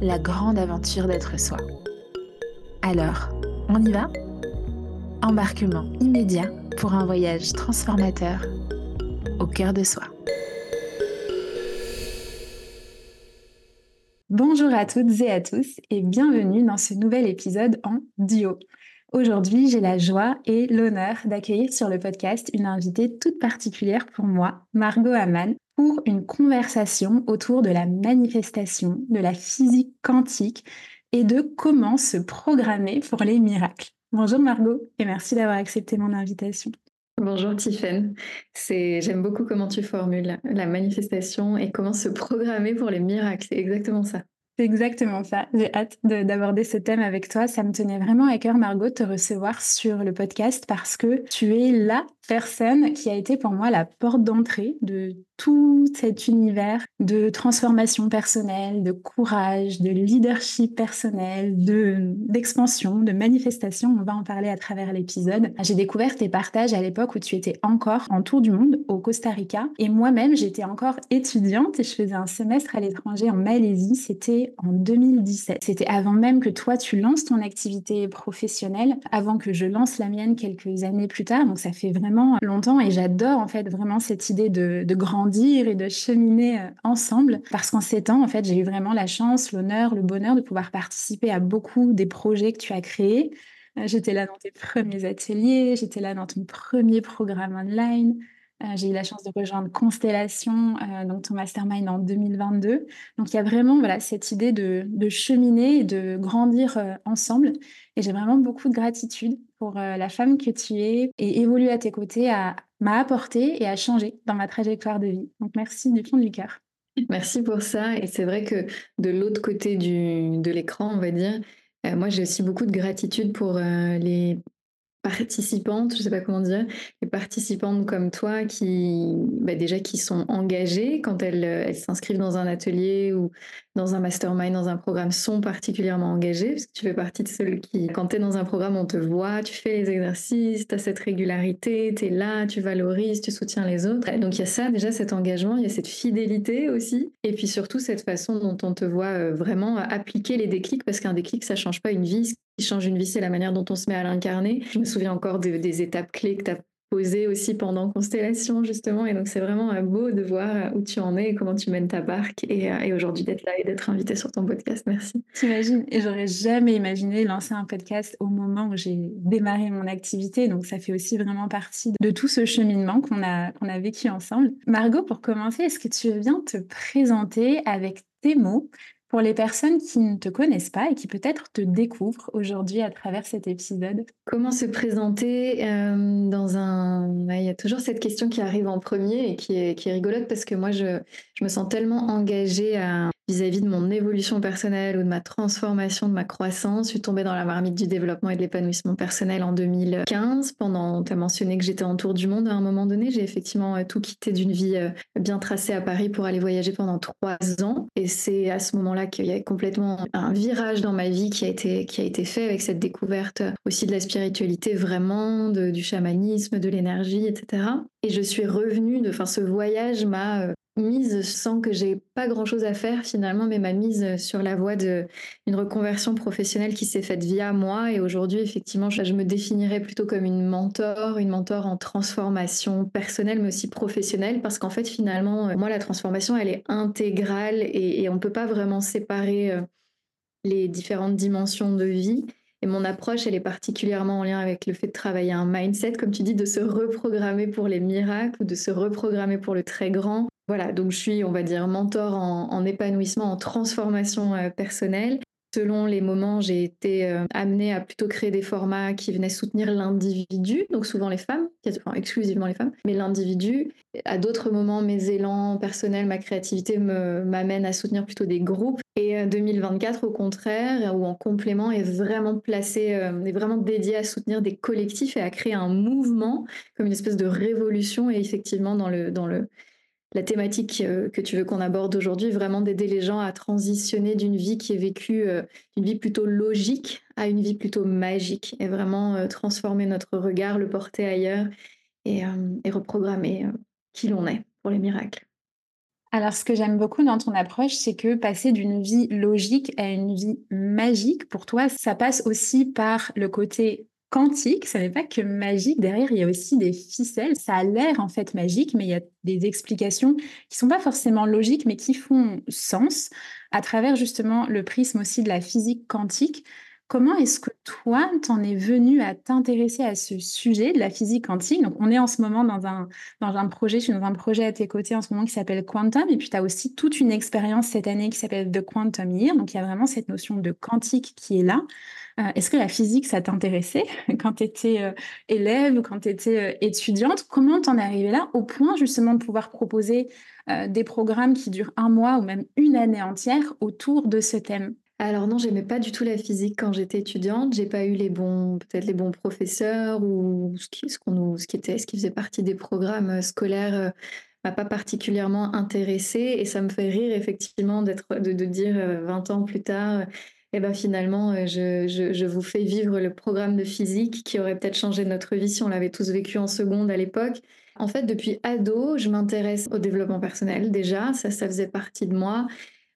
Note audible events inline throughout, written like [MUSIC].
la grande aventure d'être soi. Alors, on y va? Embarquement immédiat pour un voyage transformateur au cœur de soi. Bonjour à toutes et à tous et bienvenue dans ce nouvel épisode en duo. Aujourd'hui, j'ai la joie et l'honneur d'accueillir sur le podcast une invitée toute particulière pour moi, Margot Hamann, pour une conversation autour de la manifestation, de la physique quantique et de comment se programmer pour les miracles. Bonjour Margot et merci d'avoir accepté mon invitation. Bonjour Tiffaine, j'aime beaucoup comment tu formules la manifestation et comment se programmer pour les miracles, c'est exactement ça. C'est exactement ça. J'ai hâte d'aborder ce thème avec toi. Ça me tenait vraiment à cœur, Margot, de te recevoir sur le podcast parce que tu es la personne qui a été pour moi la porte d'entrée de tout cet univers de transformation personnelle, de courage, de leadership personnel, de d'expansion, de manifestation. On va en parler à travers l'épisode. J'ai découvert tes partages à l'époque où tu étais encore en tour du monde au Costa Rica et moi-même j'étais encore étudiante et je faisais un semestre à l'étranger en Malaisie. C'était en 2017. C'était avant même que toi tu lances ton activité professionnelle, avant que je lance la mienne quelques années plus tard. Donc ça fait vraiment longtemps et j'adore en fait vraiment cette idée de, de grand et de cheminer euh, ensemble. Parce qu'en ces temps, en fait, j'ai eu vraiment la chance, l'honneur, le bonheur de pouvoir participer à beaucoup des projets que tu as créés. Euh, j'étais là dans tes premiers ateliers, j'étais là dans ton premier programme online. Euh, j'ai eu la chance de rejoindre Constellation, donc ton mastermind en 2022. Donc il y a vraiment voilà, cette idée de, de cheminer et de grandir ensemble. Et j'ai vraiment beaucoup de gratitude pour la femme que tu es et évoluer à tes côtés à, m'a apporté et a changé dans ma trajectoire de vie. Donc merci du fond du cœur. Merci pour ça. Et c'est vrai que de l'autre côté du, de l'écran, on va dire, euh, moi j'ai aussi beaucoup de gratitude pour euh, les participantes, je ne sais pas comment dire, les participantes comme toi qui, bah, déjà, qui sont engagées quand elles, elles s'inscrivent dans un atelier ou dans un mastermind, dans un programme, sont particulièrement engagées, parce que tu fais partie de celles qui, quand tu es dans un programme, on te voit, tu fais les exercices, tu as cette régularité, tu es là, tu valorises, tu soutiens les autres. Donc il y a ça, déjà, cet engagement, il y a cette fidélité aussi, et puis surtout cette façon dont on te voit euh, vraiment appliquer les déclics, parce qu'un déclic, ça change pas une vie, qui change une vie, c'est la manière dont on se met à l'incarner. Je me souviens encore des étapes clés que tu as aussi pendant Constellation, justement. Et donc, c'est vraiment euh, beau de voir euh, où tu en es et comment tu mènes ta barque. Et, euh, et aujourd'hui, d'être là et d'être invité sur ton podcast. Merci. T'imagines? Et j'aurais jamais imaginé lancer un podcast au moment où j'ai démarré mon activité. Donc, ça fait aussi vraiment partie de tout ce cheminement qu'on a, qu'on a vécu ensemble. Margot, pour commencer, est-ce que tu bien te présenter avec tes mots pour les personnes qui ne te connaissent pas et qui peut-être te découvrent aujourd'hui à travers cet épisode. Comment se présenter euh, dans un... Il y a toujours cette question qui arrive en premier et qui est, qui est rigolote parce que moi, je, je me sens tellement engagée à vis-à-vis de mon évolution personnelle ou de ma transformation, de ma croissance. Je suis tombée dans la marmite du développement et de l'épanouissement personnel en 2015. Pendant, tu as mentionné que j'étais en tour du monde à un moment donné. J'ai effectivement euh, tout quitté d'une vie euh, bien tracée à Paris pour aller voyager pendant trois ans. Et c'est à ce moment-là qu'il y a complètement un virage dans ma vie qui a été, qui a été fait avec cette découverte aussi de la spiritualité vraiment, du chamanisme, de l'énergie, etc. Et je suis revenue, de, enfin, ce voyage m'a euh, mise sans que j'ai pas grand chose à faire finalement, mais m'a mise sur la voie d'une reconversion professionnelle qui s'est faite via moi. Et aujourd'hui, effectivement, je, me définirais plutôt comme une mentor, une mentor en transformation personnelle, mais aussi professionnelle, parce qu'en fait, finalement, euh, moi, la transformation, elle est intégrale et, et on ne peut pas vraiment séparer euh, les différentes dimensions de vie. Et mon approche, elle est particulièrement en lien avec le fait de travailler un mindset, comme tu dis, de se reprogrammer pour les miracles de se reprogrammer pour le très grand. Voilà, donc je suis, on va dire, mentor en, épanouissement, en transformation euh, personnelle. Selon les moments, j'ai été euh, amenée à plutôt créer des formats qui venaient soutenir l'individu, donc souvent les femmes, exclusivement les femmes, mais l'individu. À d'autres moments, mes élans personnels, ma créativité m'amènent à soutenir plutôt des groupes. Et 2024, euh, au contraire, ou en complément, est vraiment placé, euh, est vraiment dédié à soutenir des collectifs et à créer un mouvement comme une espèce de révolution. Et effectivement, dans le, dans le, la thématique euh, que tu veux qu'on aborde aujourd'hui, vraiment d'aider les gens à transitionner d'une vie qui est vécue, euh, d'une vie plutôt logique à une vie plutôt magique et vraiment euh, transformer notre regard, le porter ailleurs et, et reprogrammer qui l'on est pour les miracles. Alors, ce que j'aime beaucoup dans ton approche, c'est que passer d'une vie logique à une vie magique, pour toi, ça passe aussi par le côté quantique, ce n'est pas que magique. Derrière, il y a aussi des ficelles. Ça a l'air en fait magique, mais il y a des explications qui sont pas forcément logiques, mais qui font sens à travers justement le prisme aussi de la physique quantique. Comment est-ce que toi, t'en es venu à t'intéresser à ce sujet de la physique quantique? Donc, on est en ce moment dans un, projet, je suis dans un projet à tes côtés en ce moment qui s'appelle Quantum, et puis tu as aussi toute une expérience cette année qui s'appelle The Quantum Year. Donc, il y a vraiment cette notion de quantique qui est là. Euh, est-ce que la physique, ça t'intéressait [LAUGHS] quand tu étais euh, élève ou quand tu étais euh, étudiante? Comment t'en es arrivée là au point justement de pouvoir proposer des programmes qui durent un mois ou même une année entière autour de ce thème? Alors non, j'aimais pas du tout la physique quand j'étais étudiante. J'ai pas eu les bons, peut-être les bons professeurs ou ce qui, ce qu'on ce qui était, ce qui faisait partie des programmes scolaires m'a pas particulièrement intéressée et ça me fait rire effectivement d'être, de, dire 20 ans plus tard, et ben finalement, euh, je, vous fais vivre le programme de physique qui aurait peut-être changé notre vie si on l'avait tous vécu en seconde à l'époque. En fait, depuis ado, je m'intéresse au développement personnel déjà, ça, ça faisait partie de moi.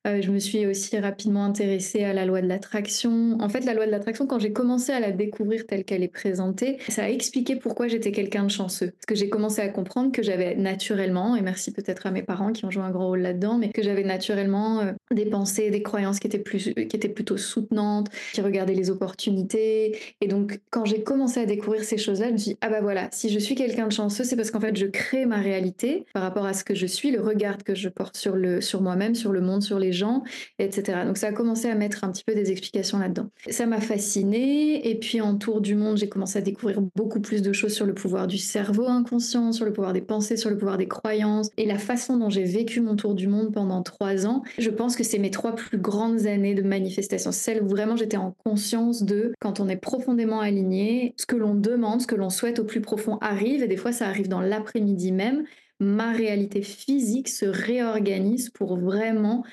Euh, je me suis aussi rapidement intéressée à la loi de l'attraction. En fait, la loi de l'attraction, quand j'ai commencé à la découvrir telle qu'elle est présentée, ça a expliqué pourquoi j'étais quelqu'un de chanceux. Parce que j'ai commencé à comprendre que j'avais naturellement, et merci peut-être à mes parents qui ont joué un gros rôle là-dedans, mais que j'avais naturellement euh, des pensées, des croyances qui étaient, plus, qui étaient plutôt soutenantes, qui regardaient les opportunités. Et donc, quand j'ai commencé à découvrir ces choses-là, je me suis dit, ah bah voilà, si je suis quelqu'un de chanceux, c'est parce qu'en fait, je crée ma réalité par rapport à ce que je suis, le regard que je porte sur, sur moi-même, sur le monde, sur les gens, etc. Donc ça a commencé à mettre un petit peu des explications là-dedans. Ça m'a fascinée. Et puis en tour du monde, j'ai commencé à découvrir beaucoup plus de choses sur le pouvoir du cerveau inconscient, sur le pouvoir des pensées, sur le pouvoir des croyances et la façon dont j'ai vécu mon tour du monde pendant trois ans. Je pense que c'est mes trois plus grandes années de manifestation. Celle où vraiment j'étais en conscience de quand on est profondément aligné, ce que l'on demande, ce que l'on souhaite au plus profond arrive. Et des fois, ça arrive dans l'après-midi même ma réalité physique se réorganise pour vraiment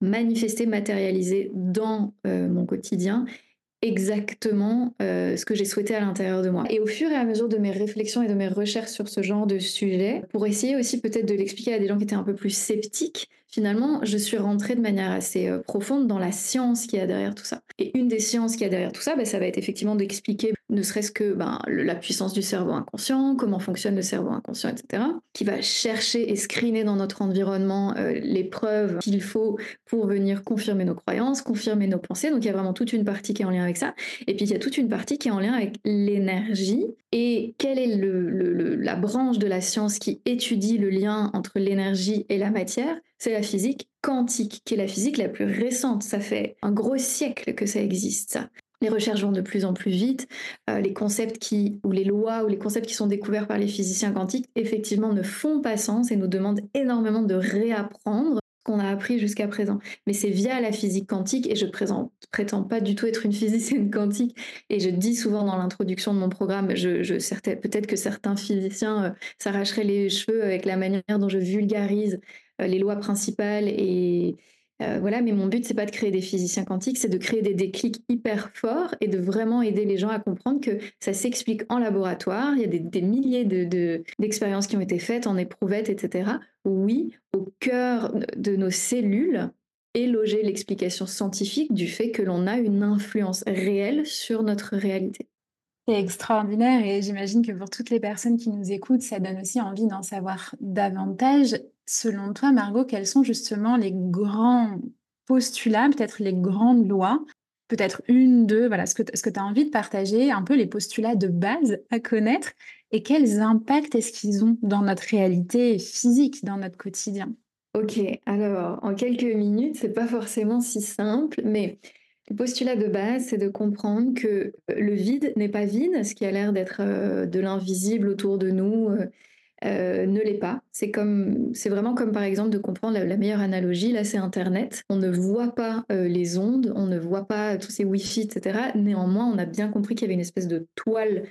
manifester, matérialiser dans euh, mon quotidien exactement euh, ce que j'ai souhaité à l'intérieur de moi. Et au fur et à mesure de mes réflexions et de mes recherches sur ce genre de sujet, pour essayer aussi peut-être de l'expliquer à des gens qui étaient un peu plus sceptiques, finalement, je suis rentrée de manière assez euh, profonde dans la science qui y a derrière tout ça. Et une des sciences qui y a derrière tout ça, bah, ça va être effectivement d'expliquer ne serait-ce que ben, la puissance du cerveau inconscient, comment fonctionne le cerveau inconscient, etc., qui va chercher et screener dans notre environnement euh, les preuves qu'il faut pour venir confirmer nos croyances, confirmer nos pensées. Donc il y a vraiment toute une partie qui est en lien avec ça. Et puis il y a toute une partie qui est en lien avec l'énergie. Et quelle est la branche de la science qui étudie le lien entre l'énergie et la matière? C'est la physique quantique, qui est la physique la plus récente. Ça fait un gros siècle que ça existe. Les recherches vont de plus en plus vite. Euh, les concepts qui, ou les lois, ou les concepts qui sont découverts par les physiciens quantiques, effectivement, ne font pas sens et nous demandent énormément de réapprendre ce qu'on a appris jusqu'à présent. Mais c'est via la physique quantique, et je ne prétends pas du tout être une [LAUGHS] physicienne quantique, et je dis souvent dans l'introduction de mon programme, je, peut-être que certains physiciens euh, s'arracheraient les cheveux avec la manière dont je vulgarise euh, les lois principales et euh, voilà, mais mon but, c'est pas de créer des physiciens quantiques, c'est de créer des déclics hyper forts et de vraiment aider les gens à comprendre que ça s'explique en laboratoire. Il y a des, milliers d'expériences qui ont été faites en éprouvettes, etc. Oui, au cœur de nos cellules est logée l'explication scientifique du fait que l'on a une influence réelle sur notre réalité. C'est extraordinaire et j'imagine que pour toutes les personnes qui nous écoutent, ça donne aussi envie d'en savoir davantage. Selon toi, Margot, quels sont justement les grands postulats, peut-être les grandes lois peut-être une, deux, voilà, ce que, ce que tu as envie de partager, un peu les postulats de base à connaître et quels impacts est-ce qu'ils ont dans notre réalité physique, dans notre quotidien? Ok, alors en quelques minutes, c'est pas forcément si simple, mais le postulat de base, c'est de comprendre que le vide n'est pas vide, ce qui a l'air d'être euh, de l'invisible autour de nous. Euh, euh, ne l'est pas. C'est comme, c'est vraiment comme par exemple de comprendre la, meilleure analogie. Là, c'est Internet. On ne voit pas les ondes, on ne voit pas tous ces Wi-Fi, etc. Néanmoins, on a bien compris qu'il y avait une espèce de toile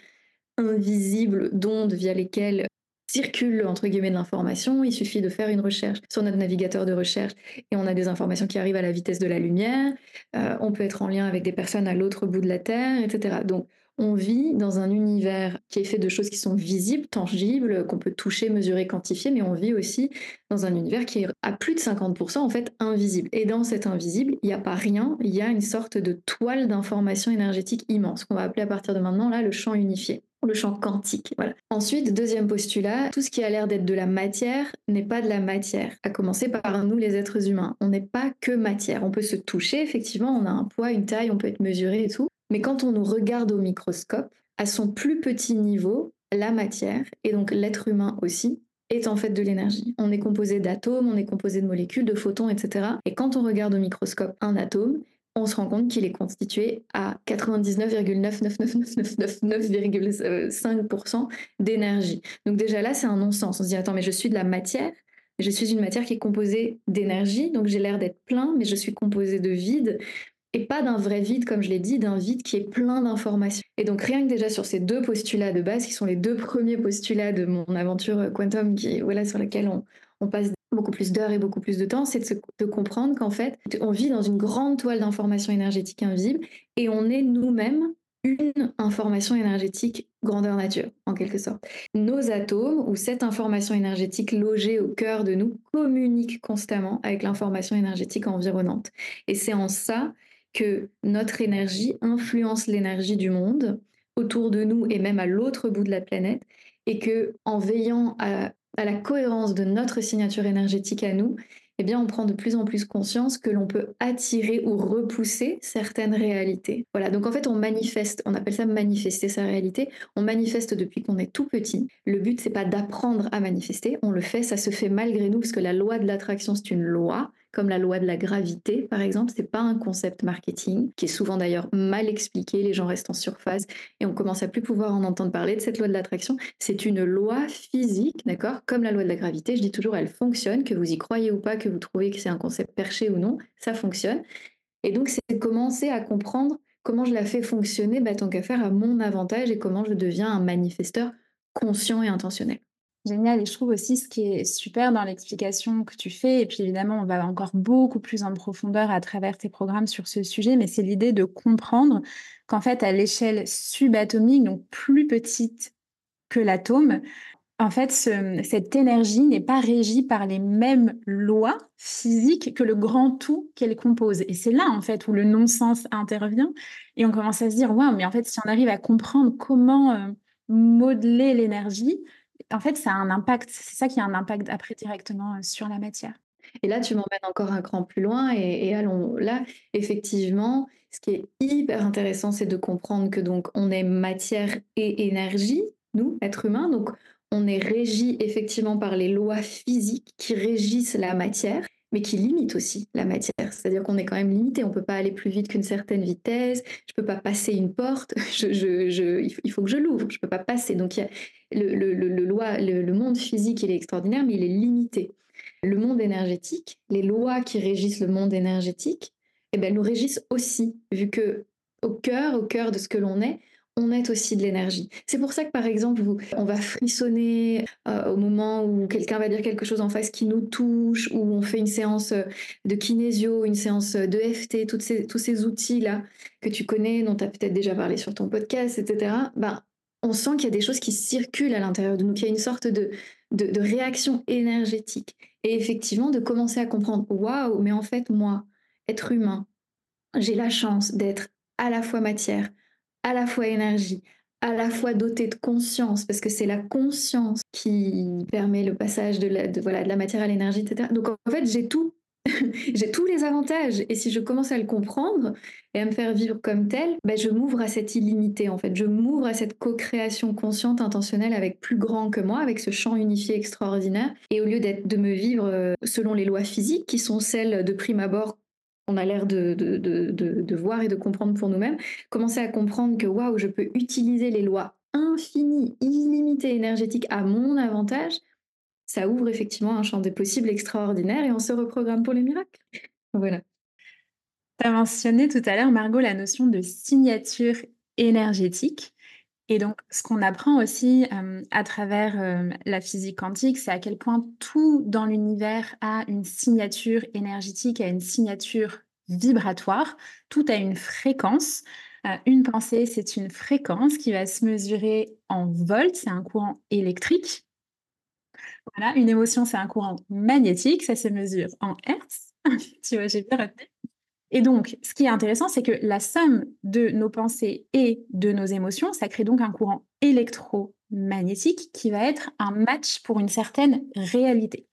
invisible d'ondes via lesquelles circule entre guillemets l'information. Il suffit de faire une recherche sur notre navigateur de recherche et on a des informations qui arrivent à la vitesse de la lumière. Euh, on peut être en lien avec des personnes à l'autre bout de la Terre, etc. Donc on vit dans un univers qui est fait de choses qui sont visibles, tangibles, qu'on peut toucher, mesurer, quantifier, mais on vit aussi dans un univers qui est à plus de 50% en fait invisible. Et dans cet invisible, il n'y a pas rien, il y a une sorte de toile d'information énergétique immense qu'on va appeler à partir de maintenant là le champ unifié le champ quantique. Voilà. Ensuite, deuxième postulat, tout ce qui a l'air d'être de la matière n'est pas de la matière. À commencer par nous, les êtres humains. On n'est pas que matière. On peut se toucher, effectivement, on a un poids, une taille, on peut être mesuré et tout. Mais quand on nous regarde au microscope, à son plus petit niveau, la matière, et donc l'être humain aussi, est en fait de l'énergie. On est composé d'atomes, on est composé de molécules, de photons, etc. Et quand on regarde au microscope un atome, on se rend compte qu'il est constitué à 99,99999,5% d'énergie. Donc déjà là, c'est un non-sens. On se dit, attends, mais je suis de la matière, je suis une matière qui est composée d'énergie, donc j'ai l'air d'être plein, mais je suis composé de vide, et pas d'un vrai vide, comme je l'ai dit, d'un vide qui est plein d'informations. Et donc rien que déjà sur ces deux postulats de base, qui sont les deux premiers postulats de mon aventure quantum, voilà, sur laquelle on, on passe beaucoup plus d'heures et beaucoup plus de temps, c'est de, comprendre qu'en fait, on vit dans une grande toile d'informations énergétiques invisibles et on est nous-mêmes une information énergétique grandeur nature, en quelque sorte. Nos atomes, ou cette information énergétique logée au cœur de nous, communiquent constamment avec l'information énergétique environnante. Et c'est en ça que notre énergie influence l'énergie du monde autour de nous et même à l'autre bout de la planète, et que en veillant à la cohérence de notre signature énergétique à nous, eh bien, on prend de plus en plus conscience que l'on peut attirer ou repousser certaines réalités. Voilà, donc en fait, on manifeste, on appelle ça manifester sa réalité. On manifeste depuis qu'on est tout petit. Le but, c'est pas d'apprendre à manifester, on le fait, ça se fait malgré nous, parce que la loi de l'attraction, c'est une loi comme la loi de la gravité, par exemple. C'est pas un concept marketing qui est souvent d'ailleurs mal expliqué. Les gens restent en surface et on commence à plus pouvoir en entendre parler de cette loi de l'attraction. C'est une loi physique, d'accord Comme la loi de la gravité. Je dis toujours, elle fonctionne, que vous y croyez ou pas, que vous trouvez que c'est un concept perché ou non, ça fonctionne. Et donc, c'est commencer à comprendre comment je la fais fonctionner, bah, tant qu'à faire à mon avantage et comment je deviens un manifesteur conscient et intentionnel. Génial. Et je trouve aussi ce qui est super dans l'explication que tu fais, et puis évidemment, on va encore beaucoup plus en profondeur à travers tes programmes sur ce sujet, mais c'est l'idée de comprendre qu'en fait, à l'échelle subatomique, donc plus petite que l'atome, en fait, cette énergie n'est pas régie par les mêmes lois physiques que le grand tout qu'elle compose. Et c'est là, en fait, où le non-sens intervient. Et on commence à se dire, waouh, mais en fait, si on arrive à comprendre comment euh, modeler l'énergie, en fait, ça a un impact. C'est ça qui a un impact après directement sur la matière. Et là, tu m'emmènes encore un cran plus loin et, allons là. Effectivement, ce qui est hyper intéressant, c'est de comprendre que donc on est matière et énergie, nous, êtres humains. Donc, on est régi effectivement par les lois physiques qui régissent la matière mais qui limite aussi la matière. C'est-à-dire qu'on est quand même limité. On ne peut pas aller plus vite qu'une certaine vitesse. Je ne peux pas passer une porte. [LAUGHS] il faut que je l'ouvre. Je ne peux pas passer. Donc, le, monde physique, il est extraordinaire, mais il est limité. Le monde énergétique, les lois qui régissent le monde énergétique, eh ben, nous régissent aussi, vu que au cœur, au cœur de ce que l'on est, on est aussi de l'énergie. C'est pour ça que par exemple, on va frissonner euh, au moment où quelqu'un va dire quelque chose en face qui nous touche, ou on fait une séance euh, de kinésio, une séance de FT, toutes ces, tous ces outils-là que tu connais, dont tu as peut-être déjà parlé sur ton podcast, etc. Ben, on sent qu'il y a des choses qui circulent à l'intérieur de nous, qu'il y a une sorte de, de, de réaction énergétique. Et effectivement, de commencer à comprendre, waouh, mais en fait, moi, être humain, j'ai la chance d'être à la fois matière, à la fois énergie, à la fois doté de conscience, parce que c'est la conscience qui permet le passage de la, voilà, de la matière à l'énergie, etc. Donc en fait, j'ai tout [LAUGHS] j'ai tous les avantages. Et si je commence à le comprendre et à me faire vivre comme tel, ben je m'ouvre à cette illimité, en fait. Je m'ouvre à cette co-création consciente, intentionnelle avec plus grand que moi, avec ce champ unifié extraordinaire. Et au lieu d'être, de me vivre euh, selon les lois physiques, qui sont celles de prime abord on a l'air de, voir et de comprendre pour nous-mêmes, commencer à comprendre que waouh, je peux utiliser les lois infinies, illimitées énergétiques à mon avantage, ça ouvre effectivement un champ des possibles extraordinaire et on se reprogramme pour les miracles. Voilà. Tu as mentionné tout à l'heure, Margot, la notion de signature énergétique. Et donc, ce qu'on apprend aussi euh, à travers euh, la physique quantique, c'est à quel point tout dans l'univers a une signature énergétique, a une signature vibratoire. Tout a une fréquence. Euh, une pensée, c'est une fréquence qui va se mesurer en volts, c'est un courant électrique. Voilà, une émotion, c'est un courant magnétique, ça se mesure en hertz. [LAUGHS] tu vois, j'ai bien retenu. Et donc, ce qui est intéressant, c'est que la somme de nos pensées et de nos émotions, ça crée donc un courant électromagnétique qui va être un match pour une certaine réalité.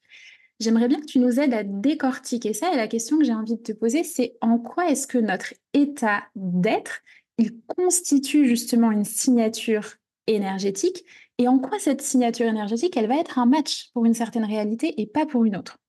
J'aimerais bien que tu nous aides à décortiquer ça. Et la question que j'ai envie de te poser, c'est en quoi est-ce que notre état d'être, il constitue justement une signature énergétique? Et en quoi cette signature énergétique, elle va être un match pour une certaine réalité et pas pour une autre?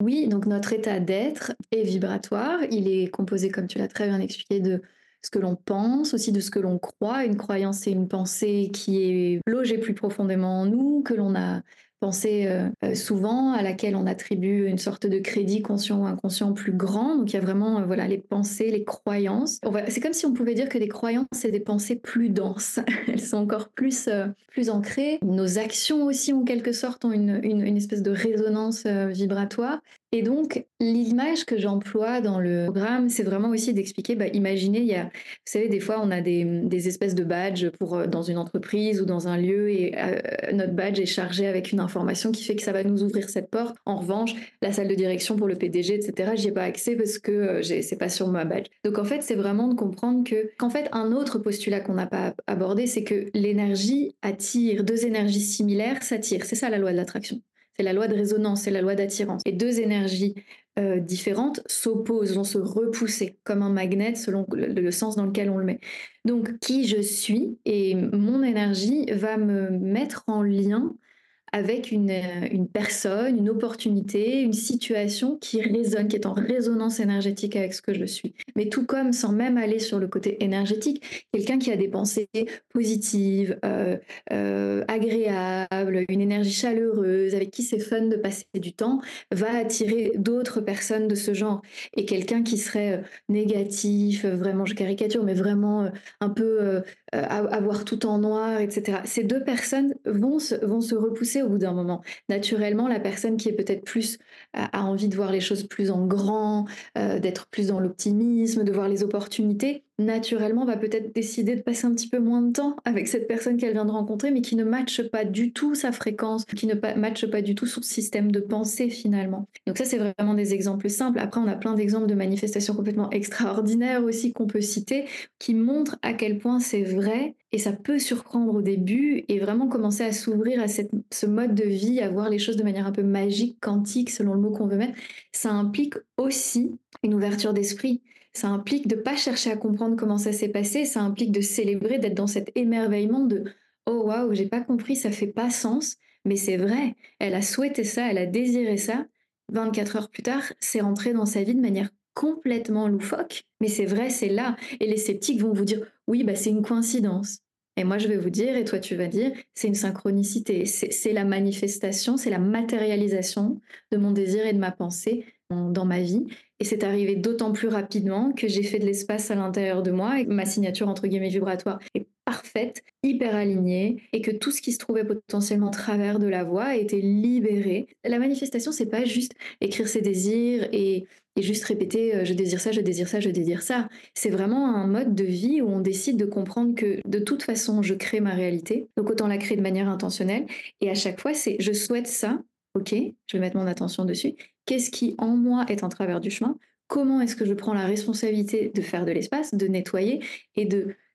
Oui, donc notre état d'être est vibratoire. Il est composé, comme tu l'as très bien expliqué, de ce que l'on pense, aussi de ce que l'on croit. Une croyance, c'est une pensée qui est logée plus profondément en nous, que l'on a pensée euh, euh, souvent, à laquelle on attribue une sorte de crédit conscient ou inconscient plus grand. Donc il y a vraiment euh, voilà les pensées, les croyances. C'est comme si on pouvait dire que les croyances, c'est des pensées plus denses. [LAUGHS] Elles sont encore plus, plus ancrées. Nos actions aussi, en quelque sorte, ont une, une, une espèce de résonance vibratoire. Et donc, l'image que j'emploie dans le programme, c'est vraiment aussi d'expliquer, bah, imaginez, il y a, vous savez, des fois, on a des, espèces de badges pour, euh, dans une entreprise ou dans un lieu, et euh, notre badge est chargé avec une information qui fait que ça va nous ouvrir cette porte. En revanche, la salle de direction pour le PDG, etc., j'y ai pas accès parce que euh, c'est pas sur ma badge. Donc, en fait, c'est vraiment de comprendre que, qu'en fait, un autre postulat qu'on n'a pas abordé, c'est que l'énergie attire, deux énergies similaires s'attirent. C'est ça la loi de l'attraction. C'est la loi de résonance, c'est la loi d'attirance. Et deux énergies euh, différentes s'opposent, vont se repousser comme un magnet selon le, sens dans lequel on le met. Donc, qui je suis et mon énergie va me mettre en lien avec une, euh, une, personne, une opportunité, une situation qui résonne, qui est en résonance énergétique avec ce que je suis. Mais tout comme, sans même aller sur le côté énergétique, quelqu'un qui a des pensées positives, euh, euh, agréables, une énergie chaleureuse, avec qui c'est fun de passer du temps, va attirer d'autres personnes de ce genre. Et quelqu'un qui serait négatif, vraiment, je caricature, mais vraiment un peu avoir tout en noir, etc. Ces deux personnes vont se, vont se repousser au bout d'un moment. Naturellement, la personne qui est peut-être plus a, envie de voir les choses plus en grand, euh, d'être plus dans l'optimisme, de voir les opportunités, naturellement va peut-être décider de passer un petit peu moins de temps avec cette personne qu'elle vient de rencontrer, mais qui ne matche pas du tout sa fréquence, qui ne matche pas du tout son système de pensée finalement. Donc ça, c'est vraiment des exemples simples. Après, on a plein d'exemples de manifestations complètement extraordinaires aussi qu'on peut citer, qui montrent à quel point c'est vrai et ça peut surprendre au début et vraiment commencer à s'ouvrir à cette, ce mode de vie, à voir les choses de manière un peu magique, quantique, selon le mot qu'on veut mettre. Ça implique aussi une ouverture d'esprit. Ça implique de ne pas chercher à comprendre comment ça s'est passé, ça implique de célébrer, d'être dans cet émerveillement de oh waouh, j'ai pas compris, ça fait pas sens, mais c'est vrai, elle a souhaité ça, elle a désiré ça. 24 heures plus tard, c'est rentré dans sa vie de manière complètement loufoque, mais c'est vrai, c'est là. Et les sceptiques vont vous dire oui, bah c'est une coïncidence. Et moi, je vais vous dire, et toi, tu vas dire, c'est une synchronicité. C'est la manifestation, c'est la matérialisation de mon désir et de ma pensée dans ma vie. Et c'est arrivé d'autant plus rapidement que j'ai fait de l'espace à l'intérieur de moi ma signature entre guillemets vibratoire est parfaite, hyper alignée et que tout ce qui se trouvait potentiellement travers de la voix été libéré. La manifestation, c'est pas juste écrire ses désirs et, et juste répéter euh, je désire ça, je désire ça, je désire ça. C'est vraiment un mode de vie où on décide de comprendre que de toute façon, je crée ma réalité. Donc autant la créer de manière intentionnelle. Et à chaque fois, c'est je souhaite ça, ok, je vais mettre mon attention dessus. Qu'est-ce qui en moi est en travers du chemin? Comment est-ce que je prends la responsabilité de faire de l'espace, de nettoyer et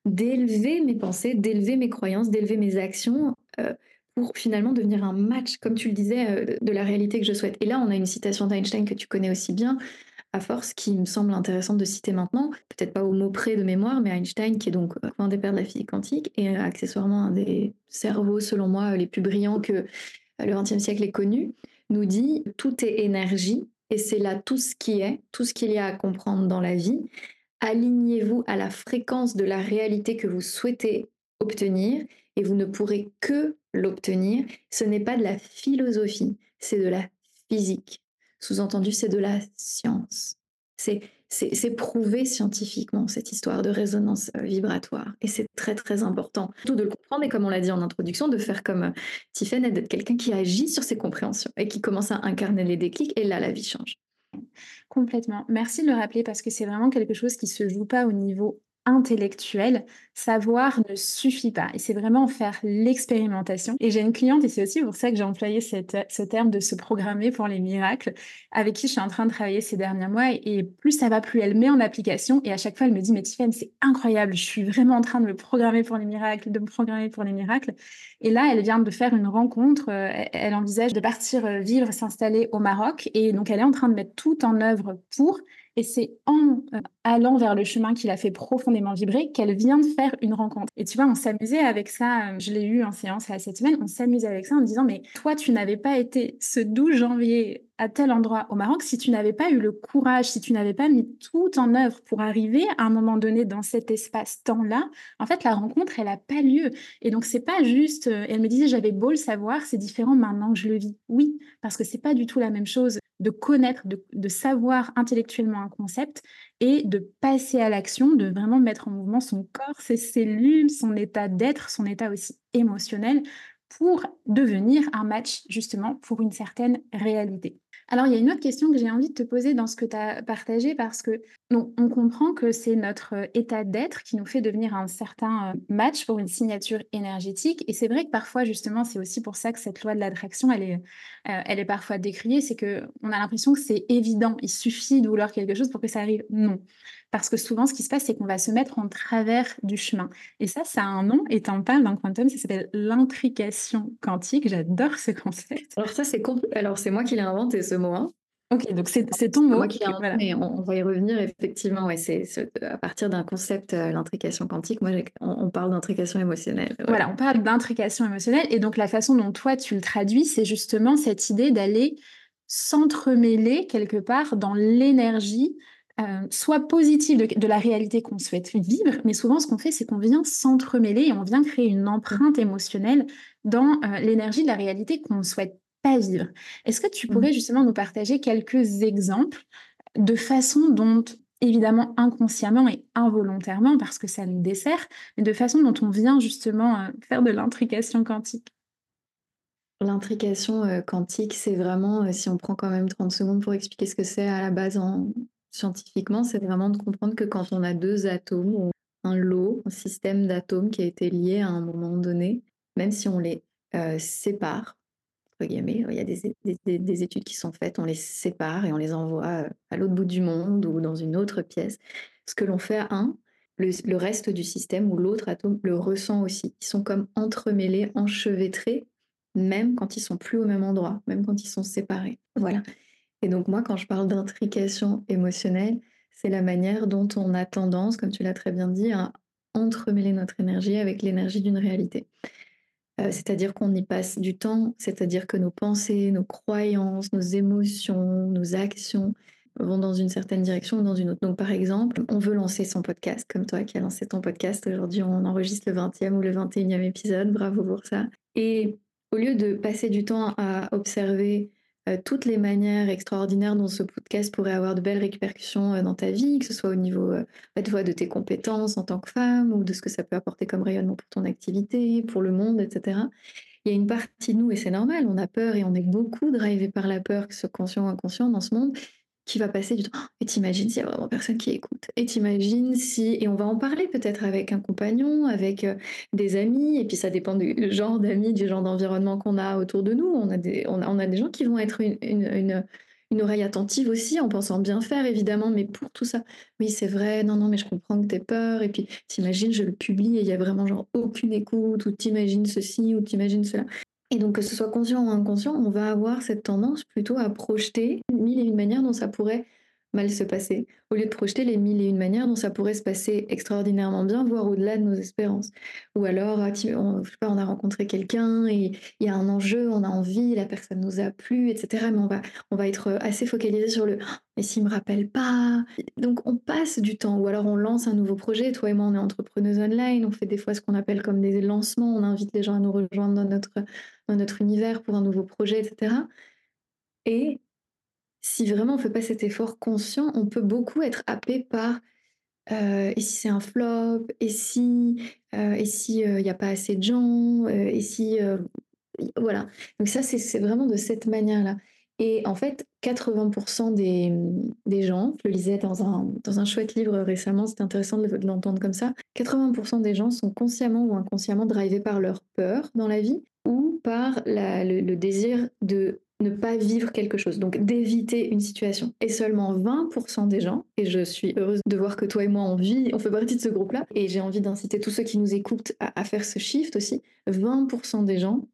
d'élever mes pensées, d'élever mes croyances, d'élever mes actions euh, pour finalement devenir un match, comme tu le disais, de la réalité que je souhaite? Et là, on a une citation d'Einstein que tu connais aussi bien, à force, qui me semble intéressante de citer maintenant, peut-être pas au mot près de mémoire, mais Einstein, qui est donc un des pères de la physique quantique et accessoirement un des cerveaux, selon moi, les plus brillants que le XXe siècle ait connu, nous dit tout est énergie et c'est là tout ce qui est, tout ce qu'il y a à comprendre dans la vie. Alignez-vous à la fréquence de la réalité que vous souhaitez obtenir et vous ne pourrez que l'obtenir. Ce n'est pas de la philosophie, c'est de la physique. Sous-entendu, c'est de la science. C'est c'est prouvé scientifiquement, cette histoire de résonance euh, vibratoire. Et c'est très, très important. Tout de le comprendre, et comme on l'a dit en introduction, de faire comme euh, Tiffany, d'être quelqu'un qui agit sur ses compréhensions et qui commence à incarner les déclics. Et là, la vie change. Complètement. Merci de le rappeler parce que c'est vraiment quelque chose qui se joue pas au niveau intellectuel, savoir ne suffit pas. Et c'est vraiment faire l'expérimentation. Et j'ai une cliente, et c'est aussi pour ça que j'ai employé ce terme de se programmer pour les miracles, avec qui je suis en train de travailler ces derniers mois. Et plus ça va, plus elle met en application. Et à chaque fois, elle me dit, mais Tiffany, c'est incroyable, je suis vraiment en train de me programmer pour les miracles, de me programmer pour les miracles. Et là, elle vient de faire une rencontre. Euh, elle envisage de partir euh, vivre, s'installer au Maroc. Et donc, elle est en train de mettre tout en œuvre pour. Et c'est en euh, allant vers le chemin qui l'a fait profondément vibrer qu'elle vient de faire une rencontre. Et tu vois, on s'amusait avec ça. Euh, je l'ai eu en séance là, cette semaine. On s'amusait avec ça en disant, mais toi, tu n'avais pas été ce 12 janvier à tel endroit au Maroc si tu n'avais pas eu le courage, si tu n'avais pas mis tout en œuvre pour arriver à un moment donné dans cet espace-temps-là. En fait, la rencontre, elle n'a pas lieu. Et donc, c'est pas juste. Euh, elle me disait, j'avais beau le savoir, c'est différent maintenant que je le vis. Oui, parce que c'est pas du tout la même chose de connaître, de, savoir intellectuellement un concept et de passer à l'action, de vraiment mettre en mouvement son corps, ses cellules, son état d'être, son état aussi émotionnel pour devenir un match justement pour une certaine réalité. Alors, il y a une autre question que j'ai envie de te poser dans ce que tu as partagé parce que on, comprend que c'est notre euh, état d'être qui nous fait devenir un certain euh, match pour une signature énergétique. Et c'est vrai que parfois, justement, c'est aussi pour ça que cette loi de l'attraction, elle est, euh, elle est parfois décriée. C'est qu'on a l'impression que c'est évident, il suffit de vouloir quelque chose pour que ça arrive. Non. Parce que souvent, ce qui se passe, c'est qu'on va se mettre en travers du chemin. Et ça, ça a un nom, et en parles dans Quantum, ça s'appelle l'intrication quantique. J'adore ce concept. Alors ça, c'est Alors c'est moi qui l'ai inventé, ce mot. Hein. Ok, donc c'est ton mot. Moi qui l'ai on, va y revenir, effectivement. Ouais, c'est à partir d'un concept, euh, l'intrication quantique. Moi, on, parle d'intrication émotionnelle. Voilà, on parle d'intrication émotionnelle. Et donc, la façon dont toi, tu le traduis, c'est justement cette idée d'aller s'entremêler quelque part dans l'énergie euh, soit positive de, la réalité qu'on souhaite vivre, mais souvent ce qu'on fait, c'est qu'on vient s'entremêler et on vient créer une empreinte émotionnelle dans euh, l'énergie de la réalité qu'on ne souhaite pas vivre. Est-ce que tu pourrais mmh. justement nous partager quelques exemples de façon dont, évidemment inconsciemment et involontairement, parce que ça nous dessert, mais de façon dont on vient justement euh, faire de l'intrication quantique? L'intrication quantique, c'est vraiment, si on prend quand même 30 secondes pour expliquer ce que c'est à la base en, scientifiquement, c'est vraiment de comprendre que quand on a deux atomes, ou un lot, un système d'atomes qui a été lié à un moment donné, même si on les euh, sépare, il y a des, études qui sont faites, on les sépare et on les envoie euh, à l'autre bout du monde ou dans une autre pièce. Ce que l'on fait à un, le, reste du système ou l'autre atome le ressent aussi. Ils sont comme entremêlés, enchevêtrés, même quand ils sont plus au même endroit, même quand ils sont séparés. Voilà. Et donc moi, quand je parle d'intrication émotionnelle, c'est la manière dont on a tendance, comme tu l'as très bien dit, à entremêler notre énergie avec l'énergie d'une réalité. Euh, c'est-à-dire qu'on y passe du temps, c'est-à-dire que nos pensées, nos croyances, nos émotions, nos actions vont dans une certaine direction ou dans une autre. Donc par exemple, on veut lancer son podcast, comme toi qui as lancé ton podcast. Aujourd'hui, on enregistre le 20e ou le 21e épisode, bravo pour ça. Et au lieu de passer du temps à observer euh, toutes les manières extraordinaires dont ce podcast pourrait avoir de belles répercussions euh, dans ta vie, que ce soit au niveau euh, de tes compétences en tant que femme ou de ce que ça peut apporter comme rayonnement pour ton activité, pour le monde, etc. Il y a une partie de nous, et c'est normal, on a peur et on est beaucoup drivé par la peur, que ce conscient ou inconscient dans ce monde, qui va passer du temps. Et t'imagines s'il y a vraiment personne qui écoute. Et t'imagines si, et on va en parler peut-être avec un compagnon, avec euh, des amis, et puis ça dépend du genre d'amis, du genre d'environnement qu'on a autour de nous. On a des, on a, des gens qui vont être une, une, oreille attentive aussi, en pensant bien faire évidemment, mais pour tout ça, oui c'est vrai, non, non, mais je comprends que t'es peur, et puis t'imagines, je le publie et il y a vraiment genre aucune écoute, ou t'imagines ceci, ou t'imagines cela. Et donc, que ce soit conscient ou inconscient, on va avoir cette tendance plutôt à projeter mille et une manières dont ça pourrait mal se passer, au lieu de projeter les mille et une manières dont ça pourrait se passer extraordinairement bien, voire au-delà de nos espérances. Ou alors, ah, on, je sais pas, on a rencontré quelqu'un et il y a un enjeu, on a envie, la personne nous a plu, etc. Mais on va, on va être assez focalisé sur le «Ah, mais s'il me rappelle pas. Donc on passe du temps, ou alors on lance un nouveau projet. Toi et moi, on est entrepreneurs online, on fait des fois ce qu'on appelle comme des lancements, on invite les gens à nous rejoindre dans notre, dans notre univers pour un nouveau projet, etc. Et si vraiment on ne fait pas cet effort conscient, on peut beaucoup être happé par euh, et si c'est un flop, et si euh, et si il n'y a pas assez de gens, euh, et si voilà. Donc ça c'est vraiment de cette manière-là. Et en fait, 80% des, des, gens, je le lisais dans un, dans un chouette livre récemment, c'est intéressant de l'entendre comme ça, 80% des gens sont consciemment ou inconsciemment drivés par leur peur dans la vie par le, désir de ne pas vivre quelque chose, donc d'éviter une situation. Et seulement 20% des gens, et je suis heureuse de voir que toi et moi on vit, on fait partie de ce groupe-là, et j'ai envie d'inciter tous ceux qui nous écoutent à, faire ce shift aussi, 20% des gens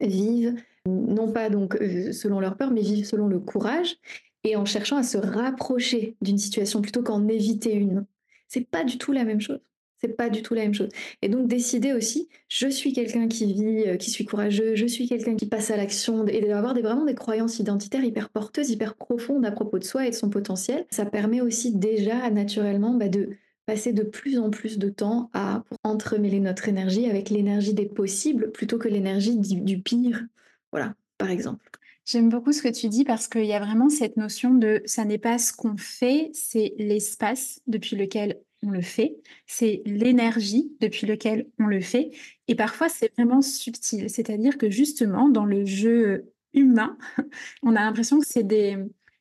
vivent non pas donc euh, selon leur peur, mais vivent selon le courage et en cherchant à se rapprocher d'une situation plutôt qu'en éviter une. C'est pas du tout la même chose. C'est pas du tout la même chose. Et donc décider aussi, je suis quelqu'un qui vit, euh, qui suis courageux, je suis quelqu'un qui passe à l'action et d'avoir des, vraiment des croyances identitaires hyper porteuses, hyper profondes à propos de soi et de son potentiel. Ça permet aussi déjà naturellement bah, de passer de plus en plus de temps à entremêler notre énergie avec l'énergie des possibles plutôt que l'énergie du, pire. Voilà, par exemple. J'aime beaucoup ce que tu dis parce qu'il y a vraiment cette notion de ça n'est pas ce qu'on fait, c'est l'espace depuis lequel on le fait, c'est l'énergie depuis lequel on le fait. Et parfois, c'est vraiment subtil. C'est-à-dire que justement, dans le jeu humain, [LAUGHS] on a l'impression que c'est des,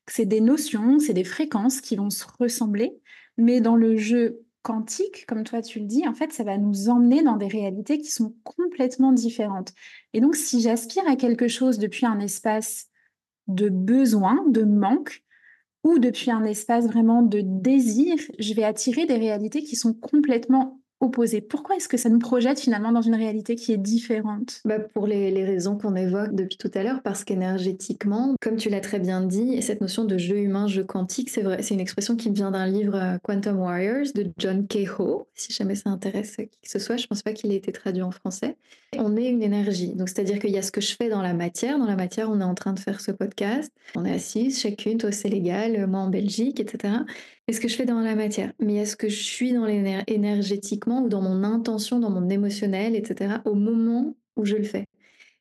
c'est des notions, c'est des fréquences qui vont se ressembler. Mais dans le jeu quantique, comme toi tu le dis, en fait, ça va nous emmener dans des réalités qui sont complètement différentes. Et donc, si j'aspire à quelque chose depuis un espace de besoin, de manque, ou depuis un espace vraiment de désir, je vais attirer des réalités qui sont complètement opposées. Pourquoi est-ce que ça nous projette finalement dans une réalité qui est différente? Bah Pour les, raisons qu'on évoque depuis tout à l'heure, parce qu'énergétiquement, comme tu l'as très bien dit, cette notion de jeu humain, jeu quantique, c'est vrai, c'est une expression qui me vient d'un livre euh, Quantum Warriors de John Cahill. Si jamais ça intéresse qui que ce soit, je ne pense pas qu'il ait été traduit en français. On est une énergie. Donc, c'est-à-dire qu'il y a ce que je fais dans la matière. Dans la matière, on est en train de faire ce podcast. On est assises chacune, toi au Sénégal, moi en Belgique, etc. Et ce que je fais dans la matière. Mais est-ce que je suis dans l'énergie énergétiquement ou dans mon intention, dans mon émotionnel, etc. au moment où je le fais?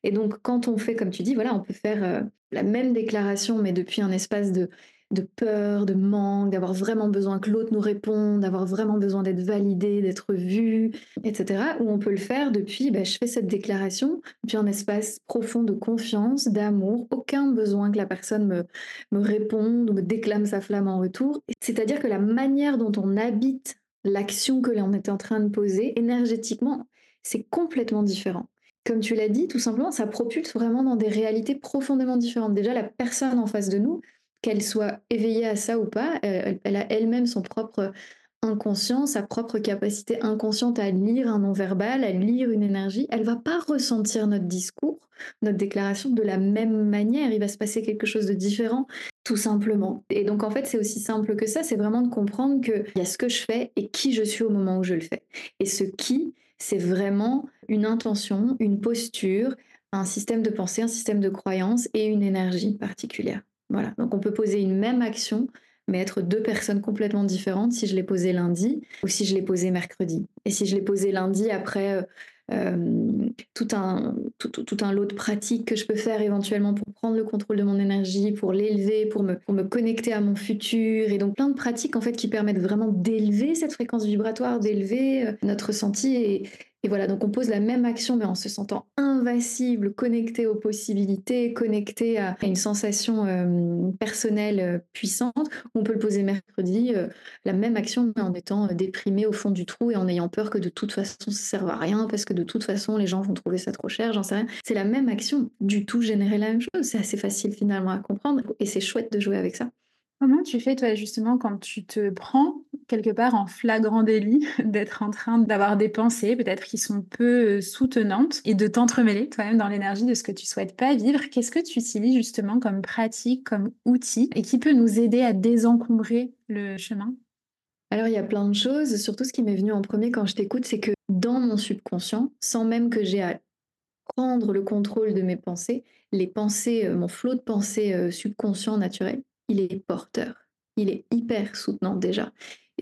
Et donc, quand on fait, comme tu dis, voilà, on peut faire euh, la même déclaration, mais depuis un espace de de peur, de manque, d'avoir vraiment besoin que l'autre nous réponde, d'avoir vraiment besoin d'être validé, d'être vu, etc. Ou on peut le faire depuis, bah, je fais cette déclaration, depuis un espace profond de confiance, d'amour, aucun besoin que la personne me, me réponde ou me déclame sa flamme en retour. C'est-à-dire que la manière dont on habite l'action que l'on était en train de poser, énergétiquement, c'est complètement différent comme tu l'as dit, tout simplement, ça propulse vraiment dans des réalités profondément différentes. Déjà, la personne en face de nous, qu'elle soit éveillée à ça ou pas, euh, elle, a elle-même son propre inconscient, sa propre capacité inconsciente à lire un non-verbal, à lire une énergie. Elle va pas ressentir notre discours, notre déclaration de la même manière. Il va se passer quelque chose de différent, tout simplement. Et donc en fait, c'est aussi simple que ça. C'est vraiment de comprendre qu'il y a ce que je fais et qui je suis au moment où je le fais. Et ce qui, c'est vraiment une intention, une posture, un système de pensée, un système de croyance et une énergie particulière. Voilà, donc on peut poser une même action, mais être deux personnes complètement différentes si je l'ai posée lundi ou si je l'ai posée mercredi. Et si je l'ai posée lundi après euh, euh, tout, un, tout, un lot de pratiques que je peux faire éventuellement pour prendre le contrôle de mon énergie, pour l'élever, pour me, pour me connecter à mon futur. Et donc plein de pratiques en fait qui permettent vraiment d'élever cette fréquence vibratoire, d'élever euh, notre ressenti et, et voilà, donc on pose la même action, mais en se sentant invincible, connecté aux possibilités, connecté à une sensation euh, personnelle euh, puissante. On peut le poser mercredi, euh, la même action, mais en étant déprimé au fond du trou et en ayant peur que de toute façon ça ne serve à rien, parce que de toute façon les gens vont trouver ça trop cher, j'en sais rien. C'est la même action, du tout générer la même chose. C'est assez facile finalement à comprendre et c'est chouette de jouer avec ça. Comment tu fais, toi, justement, quand tu te prends quelque part en flagrant délit [LAUGHS] d'être en train d'avoir des pensées, peut-être qui sont peu euh, soutenantes, et de t'entremêler toi-même dans l'énergie de ce que tu souhaites pas vivre. Qu'est-ce que tu utilises justement comme pratique, comme outil, et qui peut nous aider à désencombrer le chemin? Alors il y a plein de choses, surtout ce qui m'est venu en premier quand je t'écoute, c'est que dans mon subconscient, sans même que j'ai à prendre le contrôle de mes pensées, les pensées, euh, mon flot de pensées euh, subconscient naturel, il est porteur. Il est hyper soutenant déjà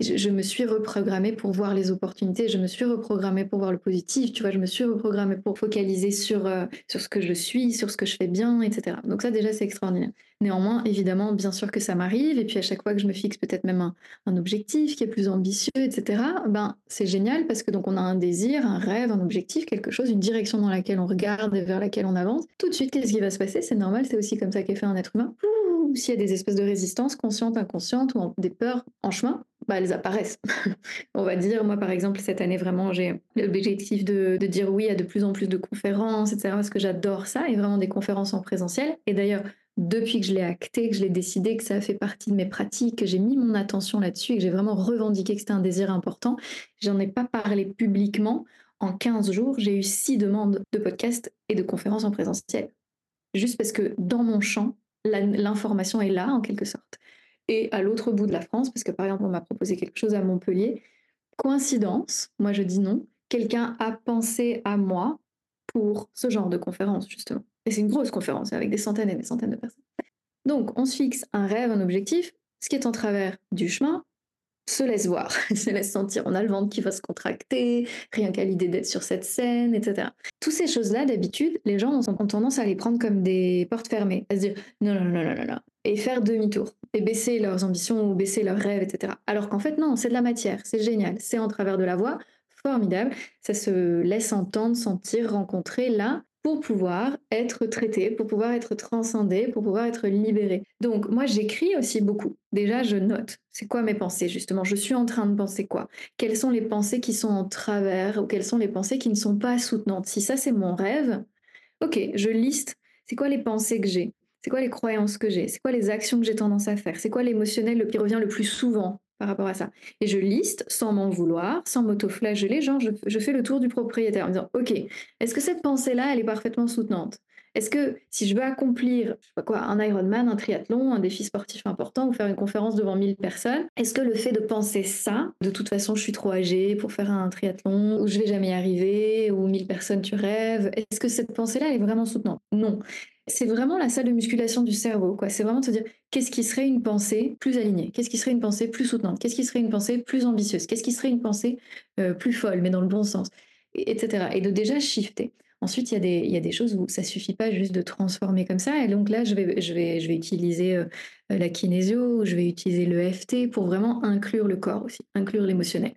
je, me suis reprogrammée pour voir les opportunités, je me suis reprogrammée pour voir le positif, tu vois, je me suis reprogrammée pour focaliser sur, euh, sur ce que je suis, sur ce que je fais bien, etc. Donc ça déjà c'est extraordinaire. Néanmoins, évidemment, bien sûr que ça m'arrive, et puis à chaque fois que je me fixe peut-être même un, objectif qui est plus ambitieux, etc., ben c'est génial parce que donc on a un désir, un rêve, un objectif, quelque chose, une direction dans laquelle on regarde et vers laquelle on avance. Tout de suite, qu'est-ce qui va se passer? C'est normal, c'est aussi comme ça qu'est fait un être humain. S'il y a des espèces de résistance conscientes, inconscientes, ou des peurs en chemin, bah, elles apparaissent. [LAUGHS] on va dire, moi par exemple, cette année vraiment, j'ai l'objectif de, de, dire oui à de plus en plus de conférences, etc. Parce que j'adore ça, et vraiment des conférences en présentiel. Et d'ailleurs, depuis que je l'ai acté, que je l'ai décidé, que ça fait partie de mes pratiques, que j'ai mis mon attention là-dessus et que j'ai vraiment revendiqué que c'était un désir important, j'en ai pas parlé publiquement. En 15 jours, j'ai eu 6 demandes de podcasts et de conférences en présentiel. Juste parce que dans mon champ, l'information est là en quelque sorte et à l'autre bout de la France, parce que par exemple, on m'a proposé quelque chose à Montpellier. Coïncidence, moi je dis non, quelqu'un a pensé à moi pour ce genre de conférence, justement. Et c'est une grosse conférence avec des centaines et des centaines de personnes. Donc, on se fixe un rêve, un objectif. Ce qui est en travers du chemin, se laisse voir, [LAUGHS] se laisse sentir. On a le ventre qui va se contracter, rien qu'à l'idée d'être sur cette scène, etc. Toutes ces choses-là, d'habitude, les gens ont tendance à les prendre comme des portes fermées, à se dire non, non, non, non, non, non, et faire demi-tour, et baisser leurs ambitions ou baisser leurs rêves, etc. Alors qu'en fait, non, c'est de la matière, c'est génial, c'est en travers de la voix, formidable, ça se laisse entendre, sentir, rencontrer là, pour pouvoir être traité, pour pouvoir être transcendé, pour pouvoir être libéré. Donc moi j'écris aussi beaucoup. Déjà je note. C'est quoi mes pensées justement? Je suis en train de penser quoi? Quelles sont les pensées qui sont en travers ou quelles sont les pensées qui ne sont pas soutenantes? Si ça c'est mon rêve, ok, je liste. C'est quoi les pensées que j'ai? C'est quoi les croyances que j'ai? C'est quoi les actions que j'ai tendance à faire? C'est quoi l'émotionnel qui revient le plus souvent? Par rapport à ça. Et je liste sans m'en vouloir, sans m'auto-flageller, genre je, fais le tour du propriétaire en me disant, OK, est-ce que cette pensée-là, elle est parfaitement soutenante? Est-ce que si je veux accomplir, quoi, un Ironman, un triathlon, un défi sportif important ou faire une conférence devant 1000 personnes, est-ce que le fait de penser ça, de toute façon je suis trop âgée pour faire un triathlon, ou je vais jamais y arriver, ou 1000 personnes tu rêves, est-ce que cette pensée-là, elle est vraiment soutenante? Non c'est vraiment la salle de musculation du cerveau. C'est vraiment de se dire qu'est-ce qui serait une pensée plus alignée? Qu'est-ce qui serait une pensée plus soutenante? Qu'est-ce qui serait une pensée plus ambitieuse? Qu'est-ce qui serait une pensée euh, plus folle, mais dans le bon sens? Etc. Et de déjà shifter. Ensuite, il y, a des, choses où ça suffit pas juste de transformer comme ça. Et donc là, je vais, je vais, utiliser euh, la kinésio, je vais utiliser le FT pour vraiment inclure le corps aussi, inclure l'émotionnel.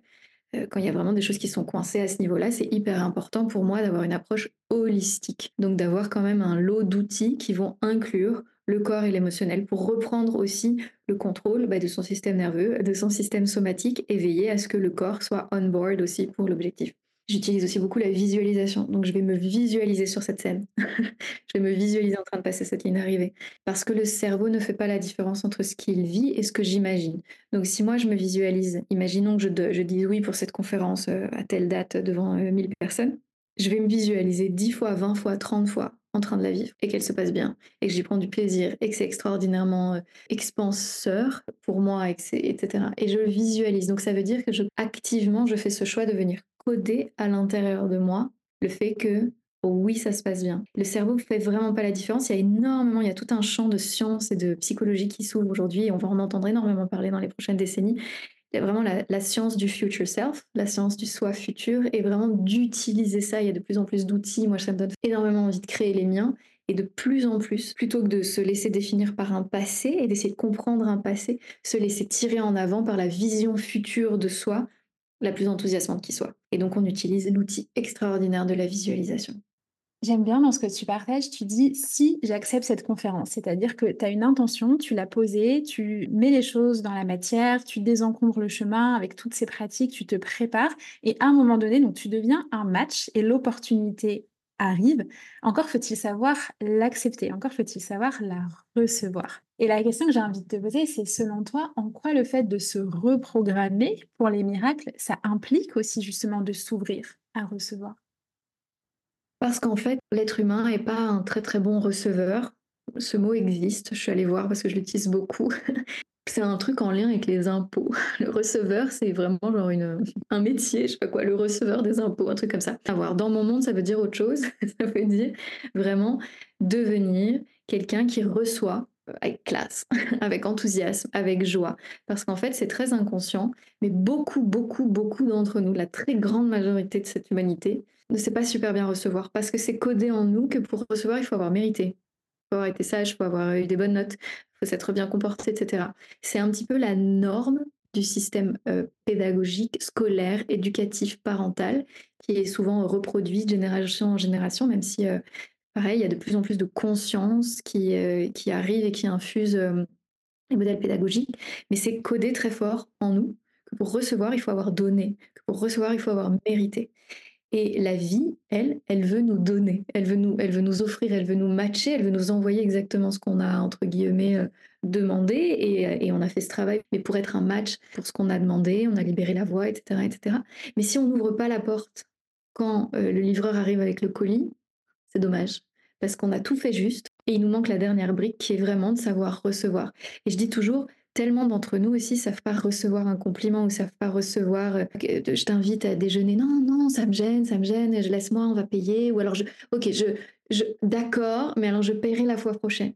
Euh, quand il y a vraiment des choses qui sont coincées à ce niveau-là, c'est hyper important pour moi d'avoir une approche holistique. Donc d'avoir quand même un lot d'outils qui vont inclure le corps et l'émotionnel pour reprendre aussi le contrôle bah, de son système nerveux, de son système somatique et veiller à ce que le corps soit on board aussi pour l'objectif. J'utilise aussi beaucoup la visualisation. Donc, je vais me visualiser sur cette scène. [LAUGHS] je vais me visualiser en train de passer cette ligne d'arrivée. Parce que le cerveau ne fait pas la différence entre ce qu'il vit et ce que j'imagine. Donc, si moi, je me visualise, imaginons que je, je dise oui pour cette conférence euh, à telle date devant 1000 euh, personnes, je vais me visualiser 10 fois, 20 fois, 30 fois en train de la vivre et qu'elle se passe bien et que j'y prends du plaisir et que c'est extraordinairement euh, expanseur pour moi, etc. Et je visualise. Donc, ça veut dire que je, activement, je fais ce choix de venir coder à l'intérieur de moi le fait que oh oui, ça se passe bien. Le cerveau fait vraiment pas la différence. Il y a énormément, il y a tout un champ de science et de psychologie qui s'ouvre aujourd'hui et on va en entendre énormément parler dans les prochaines décennies. Il y a vraiment la, la science du future self, la science du soi futur et vraiment d'utiliser ça. Il y a de plus en plus d'outils. Moi, ça me donne énormément envie de créer les miens et de plus en plus, plutôt que de se laisser définir par un passé et d'essayer de comprendre un passé, se laisser tirer en avant par la vision future de soi la plus enthousiasmante qui soit. Et donc, on utilise l'outil extraordinaire de la visualisation. J'aime bien dans ce que tu partages, tu dis si j'accepte cette conférence, c'est-à-dire que tu as une intention, tu l'as posée, tu mets les choses dans la matière, tu désencombres le chemin avec toutes ces pratiques, tu te prépares et à un moment donné, donc tu deviens un match et l'opportunité arrive. Encore faut-il savoir l'accepter, encore faut-il savoir la recevoir. Et la question que j'ai envie de te poser, c'est selon toi, en quoi le fait de se reprogrammer pour les miracles, ça implique aussi justement de s'ouvrir à recevoir? Parce qu'en fait, l'être humain n'est pas un très très bon receveur. Ce mot existe, je suis allée voir parce que je l'utilise beaucoup. [LAUGHS] C'est un truc en lien avec les impôts. [LAUGHS] Le receveur, c'est vraiment genre une, un métier, je sais pas quoi, le receveur des impôts, un truc comme ça. Avoir dans mon monde, ça veut dire autre chose. [LAUGHS] ça veut dire vraiment devenir quelqu'un qui reçoit avec classe, [LAUGHS] avec enthousiasme, avec joie. Parce qu'en fait, c'est très inconscient, mais beaucoup, beaucoup, beaucoup d'entre nous, la très grande majorité de cette humanité, ne sait pas super bien recevoir. Parce que c'est codé en nous que pour recevoir, il faut avoir mérité. Il faut avoir été sage, il faut avoir eu des bonnes notes, il faut s'être bien comporté, etc. C'est un petit peu la norme du système euh, pédagogique, scolaire, éducatif, parental, qui est souvent reproduit de génération en génération, même si euh, Pareil, il y a de plus en plus de conscience qui, euh, qui arrive et qui infuse euh, les modèles pédagogiques, mais c'est codé très fort en nous que pour recevoir, il faut avoir donné, que pour recevoir, il faut avoir mérité. Et la vie, elle, elle veut nous donner, elle veut nous, elle veut nous offrir, elle veut nous matcher, elle veut nous envoyer exactement ce qu'on a, entre guillemets, euh, demandé. Et, et, on a fait ce travail, mais pour être un match pour ce qu'on a demandé, on a libéré la voie, etc. etc. Mais si on n'ouvre pas la porte quand le livreur arrive avec le colis, c'est dommage, parce qu'on a tout fait juste et il nous manque la dernière brique qui est vraiment de savoir recevoir. Et je dis toujours, tellement d'entre nous aussi savent pas recevoir un compliment ou savent pas recevoir euh, je t'invite à déjeuner non non ça me gêne ça me gêne je laisse moi on va payer ou alors ok je, je d'accord mais alors je paierai la fois prochaine.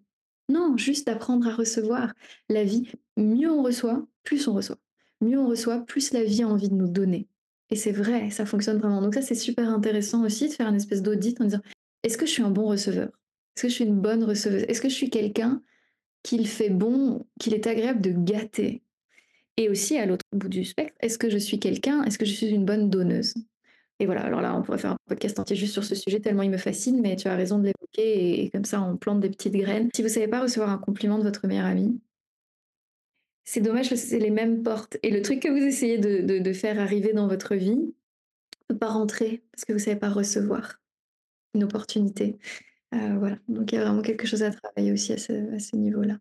Non juste d'apprendre à recevoir la vie. Mieux on reçoit plus on reçoit. Mieux on reçoit plus la vie a envie de nous donner. Et c'est vrai ça fonctionne vraiment. Donc ça c'est super intéressant aussi de faire une espèce d'audit en disant est-ce que je suis un bon receveur? Est-ce que je suis une bonne receveuse? Est-ce que je suis quelqu'un qu'il fait bon, qu'il est agréable de gâter? Et aussi, à l'autre bout du spectre, est-ce que je suis quelqu'un, est-ce que je suis une bonne donneuse? Et voilà, alors là, on pourrait faire un podcast entier juste sur ce sujet, tellement il me fascine, mais tu as raison de l'évoquer, et, comme ça, on plante des petites graines. Si vous ne savez pas recevoir un compliment de votre meilleur ami, c'est dommage parce que c'est les mêmes portes. Et le truc que vous essayez de, faire arriver dans votre vie ne peut pas rentrer parce que vous ne savez pas recevoir une opportunité. Euh, voilà, donc il y a vraiment quelque chose à travailler aussi à ce, niveau-là.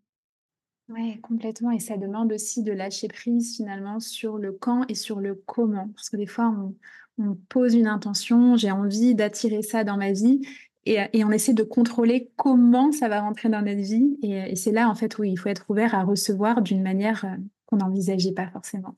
Oui, complètement. Et ça demande aussi de lâcher prise finalement sur le quand et sur le comment. Parce que des fois, on, pose une intention, j'ai envie d'attirer ça dans ma vie, et, on essaie de contrôler comment ça va rentrer dans notre vie. Et, c'est là, en fait, où il faut être ouvert à recevoir d'une manière euh, qu'on n'envisageait pas forcément.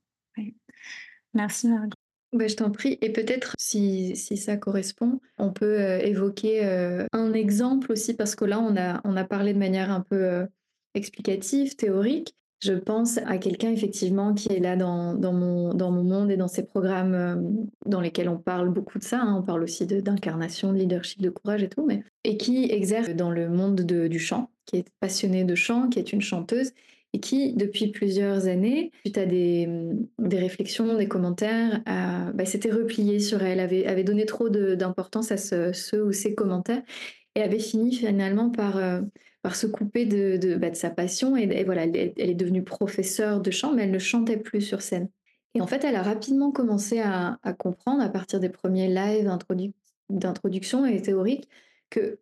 Merci Margot. Bah, je t'en prie. Et peut-être, si, si, ça correspond, on peut euh, évoquer euh, un exemple aussi, parce que là, on a, on a parlé de manière un peu euh, explicative, théorique. Je pense à quelqu'un, effectivement, qui est là dans, dans, mon, dans mon monde et dans ces programmes dans lesquels on parle beaucoup de ça. Hein. On parle aussi d'incarnation, de, leadership, de courage et tout, mais, et qui exerce dans le monde de, du chant, qui est passionnée de chant, qui est une chanteuse et qui, depuis plusieurs années, suite à des, des réflexions, des commentaires, bah, s'était repliée sur elle, avait, avait donné trop d'importance à ce, ou ces commentaires, et avait fini finalement par, euh, par se couper de, de, bah, de sa passion. Et, voilà, elle, est devenue professeure de chant, mais elle ne chantait plus sur scène. Et en fait, elle a rapidement commencé à, comprendre, à partir des premiers lives d'introduction et théoriques, que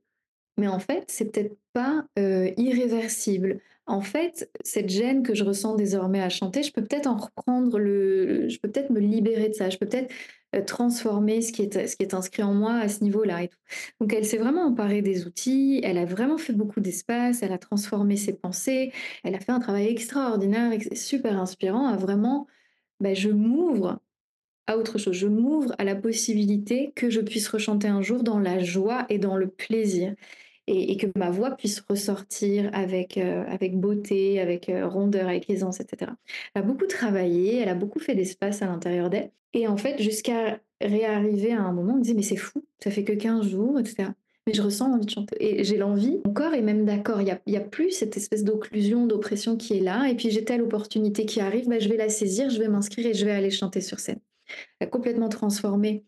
mais en fait, c'est peut-être pas euh, irréversible en fait, cette gêne que je ressens désormais à chanter, je peux peut-être en reprendre le, je peux peut-être me libérer de ça, je peux peut-être euh, transformer ce qui est ce qui est inscrit en moi à ce niveau-là et. Donc elle s'est vraiment emparée des outils, elle a vraiment fait beaucoup d'espace, elle a transformé ses pensées, elle a fait un travail extraordinaire, super inspirant, à vraiment, ben, je m'ouvre à autre chose, je m'ouvre à la possibilité que je puisse rechanter un jour dans la joie et dans le plaisir et, que ma voix puisse ressortir avec, euh, avec beauté, avec euh, rondeur, avec aisance, etc. Elle a beaucoup travaillé, elle a beaucoup fait d'espace à l'intérieur d'elle. Et en fait, jusqu'à réarriver à un moment, on me disait, mais c'est fou, ça fait que 15 jours, etc. Mais je ressens envie de chanter. Et j'ai l'envie, mon corps est même d'accord, il n'y a, plus cette espèce d'occlusion, d'oppression qui est là. Et puis j'ai telle opportunité qui arrive, bah, je vais la saisir, je vais m'inscrire et je vais aller chanter sur scène. Elle a complètement transformé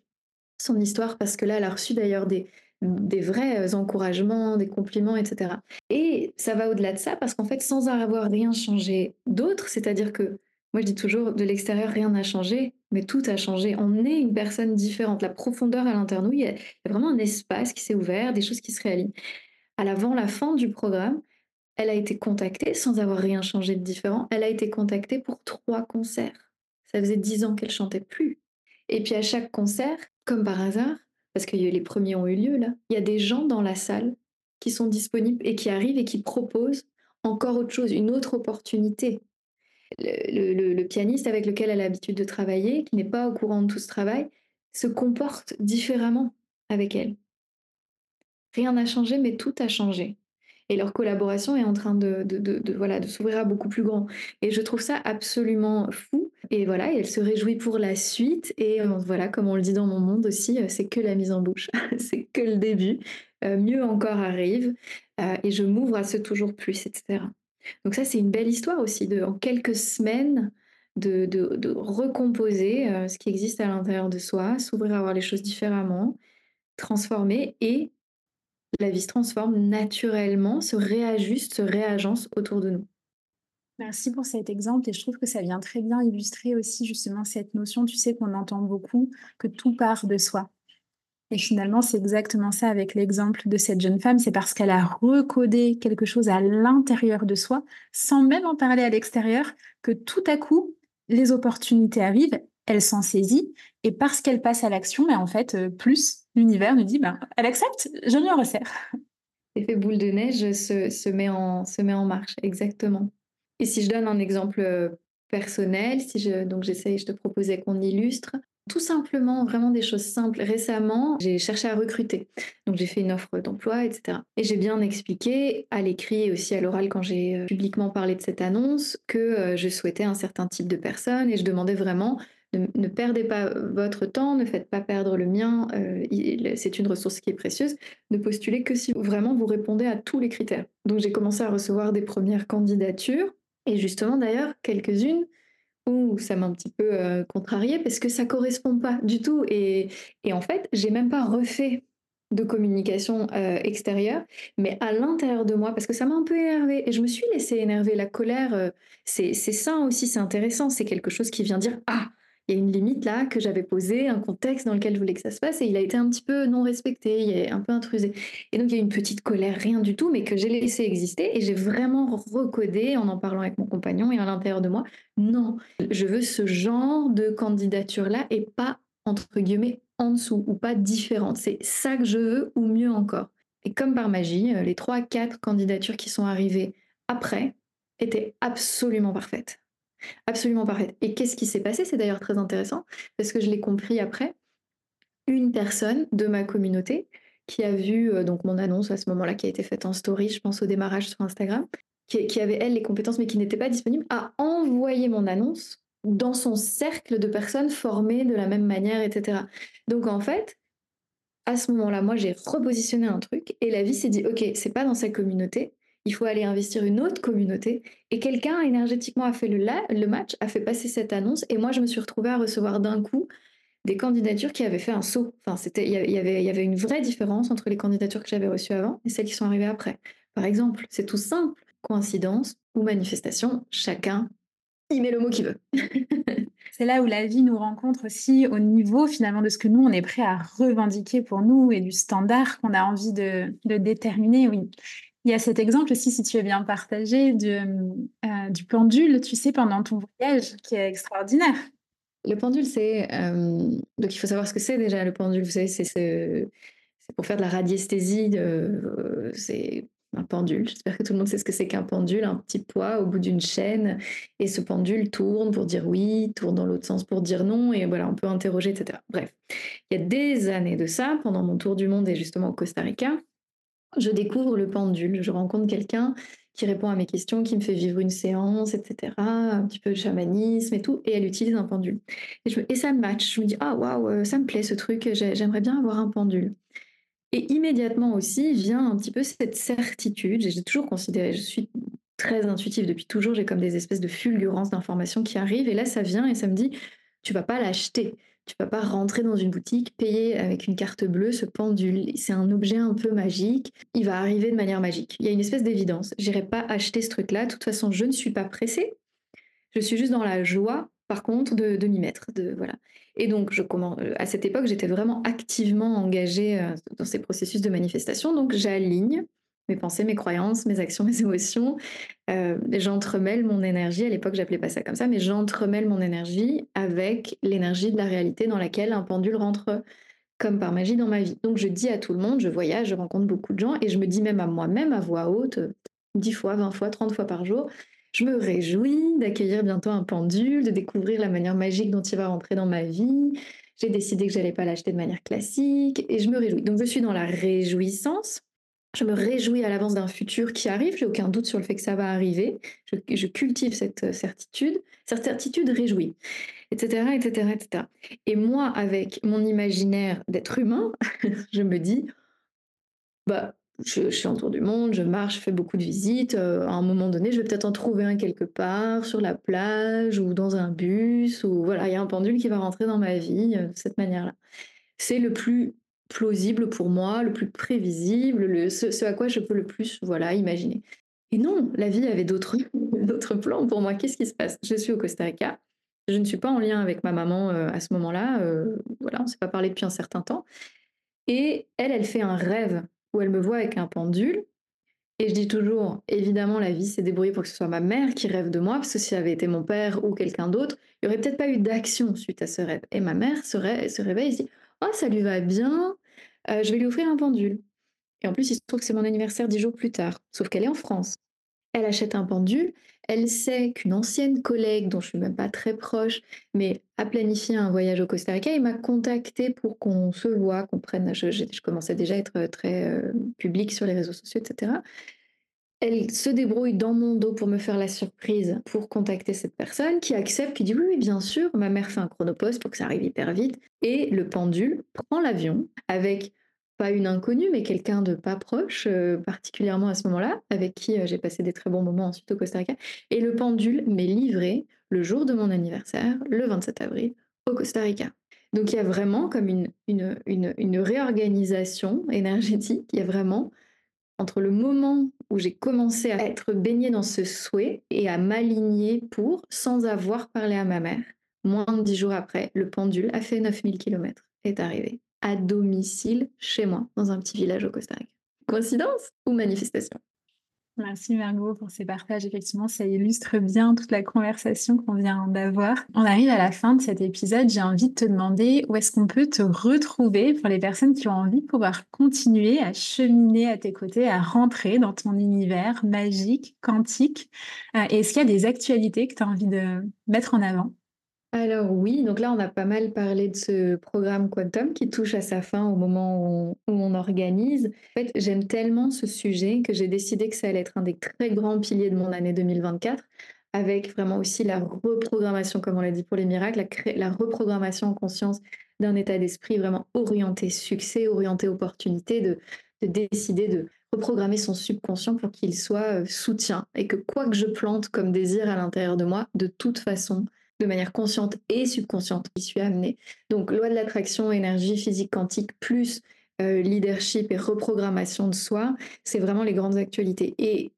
son histoire parce que là, elle a reçu d'ailleurs des, des vrais encouragements, des compliments, etc. Et ça va au-delà de ça parce qu'en fait, sans avoir rien changé d'autre, c'est-à-dire que moi je dis toujours, de l'extérieur, rien n'a changé, mais tout a changé. On est une personne différente. La profondeur à l'intérieur nous, il y, a, vraiment un espace qui s'est ouvert, des choses qui se réalisent. À l'avant, la fin du programme, elle a été contactée sans avoir rien changé de différent. Elle a été contactée pour trois concerts. Ça faisait dix ans qu'elle chantait plus. Et puis à chaque concert, comme par hasard, parce que les premiers ont eu lieu là, il y a des gens dans la salle qui sont disponibles et qui arrivent et qui proposent encore autre chose, une autre opportunité. Le, pianiste avec lequel elle a l'habitude de travailler, qui n'est pas au courant de tout ce travail, se comporte différemment avec elle. Rien n'a changé, mais tout a changé. Et leur collaboration est en train de, voilà, de s'ouvrir à beaucoup plus grand. Et je trouve ça absolument fou. Et voilà, elle se réjouit pour la suite. Et euh, voilà, comme on le dit dans mon monde aussi, euh, c'est que la mise en bouche. [LAUGHS] c'est que le début. Euh, mieux encore arrive. et je m'ouvre à ce toujours plus, etc. Donc ça, c'est une belle histoire aussi, de, en quelques semaines, de, de recomposer ce qui existe à l'intérieur de soi, s'ouvrir à voir les choses différemment, transformer et la vie se transforme naturellement, se réajuste, se réagence autour de nous. Merci pour cet exemple et je trouve que ça vient très bien illustrer aussi justement cette notion, tu sais qu'on entend beaucoup, que tout part de soi. Et finalement, c'est exactement ça avec l'exemple de cette jeune femme, c'est parce qu'elle a recodé quelque chose à l'intérieur de soi, sans même en parler à l'extérieur, que tout à coup, les opportunités arrivent, elle s'en saisit, et parce qu'elle passe à l'action, mais en fait, euh, plus l'univers nous dit, ben, elle accepte, je lui en resserre. L'effet boule de neige se, met en, se met en marche, exactement. Et si je donne un exemple euh, personnel, si je, donc j'essaye, je te proposais qu'on illustre, tout simplement, vraiment des choses simples. Récemment, j'ai cherché à recruter. Donc j'ai fait une offre d'emploi, etc. Et j'ai bien expliqué à l'écrit et aussi à l'oral quand j'ai euh, publiquement parlé de cette annonce que je souhaitais un certain type de personne et je demandais vraiment ne, perdez pas votre temps, ne faites pas perdre le mien, euh, c'est une ressource qui est précieuse. Ne postulez que si vraiment vous répondez à tous les critères. Donc j'ai commencé à recevoir des premières candidatures, et justement d'ailleurs quelques-unes où ça m'a un petit peu euh, contrariée parce que ça correspond pas du tout. Et, en fait, j'ai même pas refait de communication euh, extérieure, mais à l'intérieur de moi, parce que ça m'a un peu énervé et je me suis laissée énerver. La colère, c'est ça aussi, c'est intéressant, c'est quelque chose qui vient dire Ah, il y a une limite là que j'avais posée, un contexte dans lequel je voulais que ça se passe et il a été un petit peu non respecté, il est un peu intrusé. Et donc il y a une petite colère, rien du tout, mais que j'ai laissé exister et j'ai vraiment recodé en en parlant avec mon compagnon et à l'intérieur de moi. Non, je veux ce genre de candidature là et pas entre guillemets en dessous ou pas différente. C'est ça que je veux ou mieux encore. Et comme par magie, euh, les trois, quatre candidatures qui sont arrivées après étaient absolument parfaites. Absolument parfaite. Et qu'est-ce qui s'est passé? C'est d'ailleurs très intéressant parce que je l'ai compris après. Une personne de ma communauté qui a vu euh, donc mon annonce à ce moment-là qui a été faite en story, je pense au démarrage sur Instagram, qui, avait elle les compétences mais qui n'était pas disponible, a envoyé mon annonce dans son cercle de personnes formées de la même manière, etc. Donc en fait, à ce moment-là, moi j'ai repositionné un truc et la vie s'est dit ok, c'est pas dans sa communauté, il faut aller investir une autre communauté. Et quelqu'un énergétiquement a fait le, match, a fait passer cette annonce, et moi je me suis retrouvée à recevoir d'un coup des candidatures qui avaient fait un saut. Enfin, c'était, il y avait, il y avait une vraie différence entre les candidatures que j'avais reçues avant et celles qui sont arrivées après. Par exemple, c'est tout simple, coïncidence ou manifestation, chacun y met le mot qu'il veut. [LAUGHS] c'est là où la vie nous rencontre aussi au niveau finalement de ce que nous on est prêt à revendiquer pour nous et du standard qu'on a envie de, de déterminer. Oui. Il y a cet exemple aussi, si tu veux bien partager, du, euh, du pendule, tu sais, pendant ton voyage, qui est extraordinaire. Le pendule, c'est... Euh, donc il faut savoir ce que c'est déjà, le pendule. Vous savez, c'est pour faire de la radiesthésie. Euh, c'est un pendule. J'espère que tout le monde sait ce que c'est qu'un pendule, un petit poids au bout d'une chaîne. Et ce pendule tourne pour dire oui, tourne dans l'autre sens pour dire non. Et voilà, on peut interroger, etc. Bref, il y a des années de ça, pendant mon tour du monde et justement au Costa Rica, je découvre le pendule, je rencontre quelqu'un qui répond à mes questions, qui me fait vivre une séance, etc., un petit peu de chamanisme et tout, et elle utilise un pendule. Et, ça match, je me dis, ah waouh, euh, ça me plaît ce truc, j'aimerais bien avoir un pendule. Et immédiatement aussi vient un petit peu cette certitude, j'ai toujours considéré, je suis très intuitive depuis toujours, j'ai comme des espèces de fulgurances d'informations qui arrivent, et là ça vient et ça me dit, tu vas pas l'acheter, tu vas pas rentrer dans une boutique, payer avec une carte bleue ce pendule. C'est un objet un peu magique. Il va arriver de manière magique. Il y a une espèce d'évidence. J'irai pas acheter ce truc-là. De toute façon, je ne suis pas pressée. Je suis juste dans la joie, par contre, de, m'y mettre. De, voilà. Et donc, je commence, à cette époque, j'étais vraiment activement engagée euh, dans ces processus de manifestation. Donc, j'aligne mes pensées, mes croyances, mes actions, [LAUGHS] mes émotions. Euh, j'entremêle mon énergie. À l'époque, j'appelais pas ça comme ça, mais j'entremêle mon énergie avec l'énergie de la réalité dans laquelle un pendule rentre comme par magie dans ma vie. Donc je dis à tout le monde, je voyage, je rencontre beaucoup de gens et je me dis même à moi-même à voix haute, 10 fois, 20 fois, 30 fois par jour, je me réjouis d'accueillir bientôt un pendule, de découvrir la manière magique dont il va rentrer dans ma vie. J'ai décidé que j'allais pas l'acheter de manière classique et je me réjouis. Donc je suis dans la réjouissance. Je me réjouis à l'avance d'un futur qui arrive. J'ai aucun doute sur le fait que ça va arriver. Je, cultive cette certitude. Cette certitude réjouit, etc., etc., etc. Et moi, avec mon imaginaire d'être humain, [LAUGHS] je me dis, bah je, suis en tour du monde, je marche, je fais beaucoup de visites. Euh, à un moment donné, je vais peut-être en trouver un quelque part, sur la plage ou dans un bus. Ou voilà, il y a un pendule qui va rentrer dans ma vie euh, de cette manière-là. C'est le plus plausible pour moi, le plus prévisible, le, ce, à quoi je peux le plus voilà, imaginer. Et non, la vie avait d'autres [LAUGHS] plans pour moi. Qu'est-ce qui se passe? Je suis au Costa Rica. Je ne suis pas en lien avec ma maman euh, à ce moment-là. voilà, on ne s'est pas parlé depuis un certain temps. Et elle, elle fait un rêve où elle me voit avec un pendule. Et je dis toujours, évidemment, la vie s'est débrouillée pour que ce soit ma mère qui rêve de moi, parce que si avait été mon père ou quelqu'un d'autre, il n'y aurait peut-être pas eu d'action suite à ce rêve. Et ma mère se, réveille et se dit, oh, ça lui va bien, euh, je vais lui offrir un pendule. Et en plus, il se trouve que c'est mon anniversaire dix jours plus tard, sauf qu'elle est en France. Elle achète un pendule, elle sait qu'une ancienne collègue, dont je suis même pas très proche, mais a planifié un voyage au Costa Rica et m'a contacté pour qu'on se voit, qu'on prenne. Je, commençais déjà à être très euh, publique sur les réseaux sociaux, etc. Elle se débrouille dans mon dos pour me faire la surprise pour contacter cette personne qui accepte, qui dit oui, oui, bien sûr. Ma mère fait un chronopost pour que ça arrive hyper vite. Et le pendule prend l'avion avec pas une inconnue, mais quelqu'un de pas proche, euh, particulièrement à ce moment-là, avec qui euh, j'ai passé des très bons moments ensuite au Costa Rica. Et le pendule m'est livré le jour de mon anniversaire, le 27 avril, au Costa Rica. Donc il y a vraiment comme une, réorganisation énergétique, il y a vraiment entre le moment où j'ai commencé à être baignée dans ce souhait et à m'aligner pour, sans avoir parlé à ma mère, moins de dix jours après, le pendule a fait 9000 km, est arrivé à domicile chez moi, dans un petit village au Costa Rica. Coïncidence ou manifestation? Merci Margot pour ces partages. Effectivement, ça illustre bien toute la conversation qu'on vient d'avoir. On arrive à la fin de cet épisode. J'ai envie de te demander où est-ce qu'on peut te retrouver pour les personnes qui ont envie de pouvoir continuer à cheminer à tes côtés, à rentrer dans ton univers magique, quantique. Euh, est-ce qu'il y a des actualités que tu as envie de mettre en avant? Alors oui, donc là, on a pas mal parlé de ce programme Quantum qui touche à sa fin au moment où on, organise. En fait, j'aime tellement ce sujet que j'ai décidé que ça allait être un des très grands piliers de mon année 2024, avec vraiment aussi la reprogrammation, comme on l'a dit pour les miracles, la, reprogrammation en conscience d'un état d'esprit vraiment orienté succès, orienté opportunité, de, de décider de reprogrammer son subconscient pour qu'il soit euh, soutien et que quoi que je plante comme désir à l'intérieur de moi, de toute façon, de manière consciente et subconsciente qui suis amenée. Donc, loi de l'attraction, énergie physique quantique, plus euh, leadership et reprogrammation de soi, c'est vraiment les grandes actualités. Et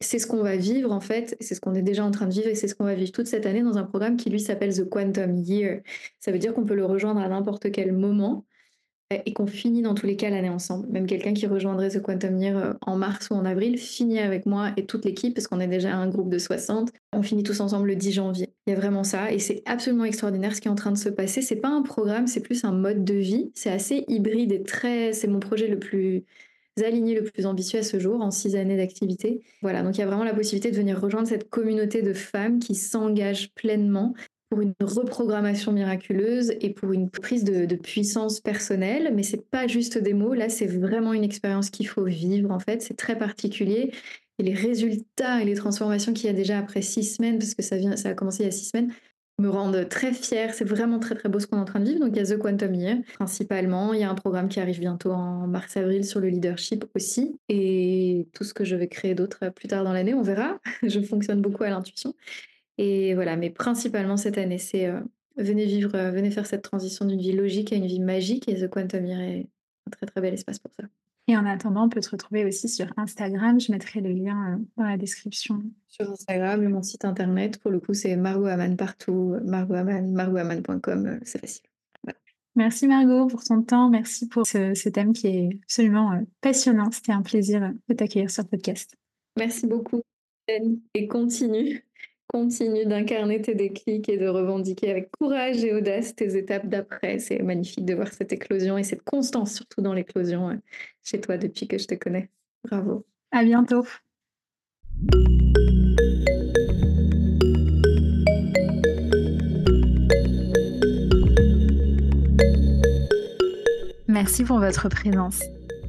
c'est ce qu'on va vivre en fait, c'est ce qu'on est déjà en train de vivre et c'est ce qu'on va vivre toute cette année dans un programme qui lui s'appelle The Quantum Year. Ça veut dire qu'on peut le rejoindre à n'importe quel moment et qu'on finit dans tous les cas l'année ensemble. Même quelqu'un qui rejoindrait ce Quantum Year euh, en mars ou en avril finit avec moi et toute l'équipe, parce qu'on est déjà un groupe de 60. On finit tous ensemble le 10 janvier. Il y a vraiment ça, et c'est absolument extraordinaire ce qui est en train de se passer. C'est pas un programme, c'est plus un mode de vie. C'est assez hybride et très. C'est mon projet le plus aligné, le plus ambitieux à ce jour, en six années d'activité. Voilà, donc il y a vraiment la possibilité de venir rejoindre cette communauté de femmes qui s'engagent pleinement pour une reprogrammation miraculeuse et pour une prise de, puissance personnelle. Mais c'est pas juste des mots. Là, c'est vraiment une expérience qu'il faut vivre. En fait, c'est très particulier. Et les résultats et les transformations qu'il y a déjà après six semaines, parce que ça, vient, ça a commencé il y a six semaines, me rendent très fière. C'est vraiment très très beau ce qu'on est en train de vivre. Donc il y a The Quantum Year principalement. Il y a un programme qui arrive bientôt en mars-avril sur le leadership aussi. Et tout ce que je vais créer d'autre plus tard dans l'année, on verra. [LAUGHS] je fonctionne beaucoup à l'intuition. Et voilà, mais principalement cette année, c'est euh, venez vivre, euh, venez faire cette transition d'une vie logique à une vie magique. Et The Quantum Year est un très très bel espace pour ça. Et en attendant, on peut te retrouver aussi sur Instagram. Je mettrai le lien euh, dans la description. Sur Instagram, mon site internet, pour le coup, c'est Margot partout. Margot c'est facile. Merci Margot pour ton temps. Merci pour ce, thème qui est absolument passionnant. C'était un plaisir de t'accueillir sur le podcast. Merci beaucoup. Et continue, continue d'incarner tes déclics et de revendiquer avec courage et audace tes étapes d'après. C'est magnifique de voir cette éclosion et cette constance, surtout dans l'éclosion, euh, chez toi depuis que je te connais. Bravo. À bientôt. Merci pour votre présence.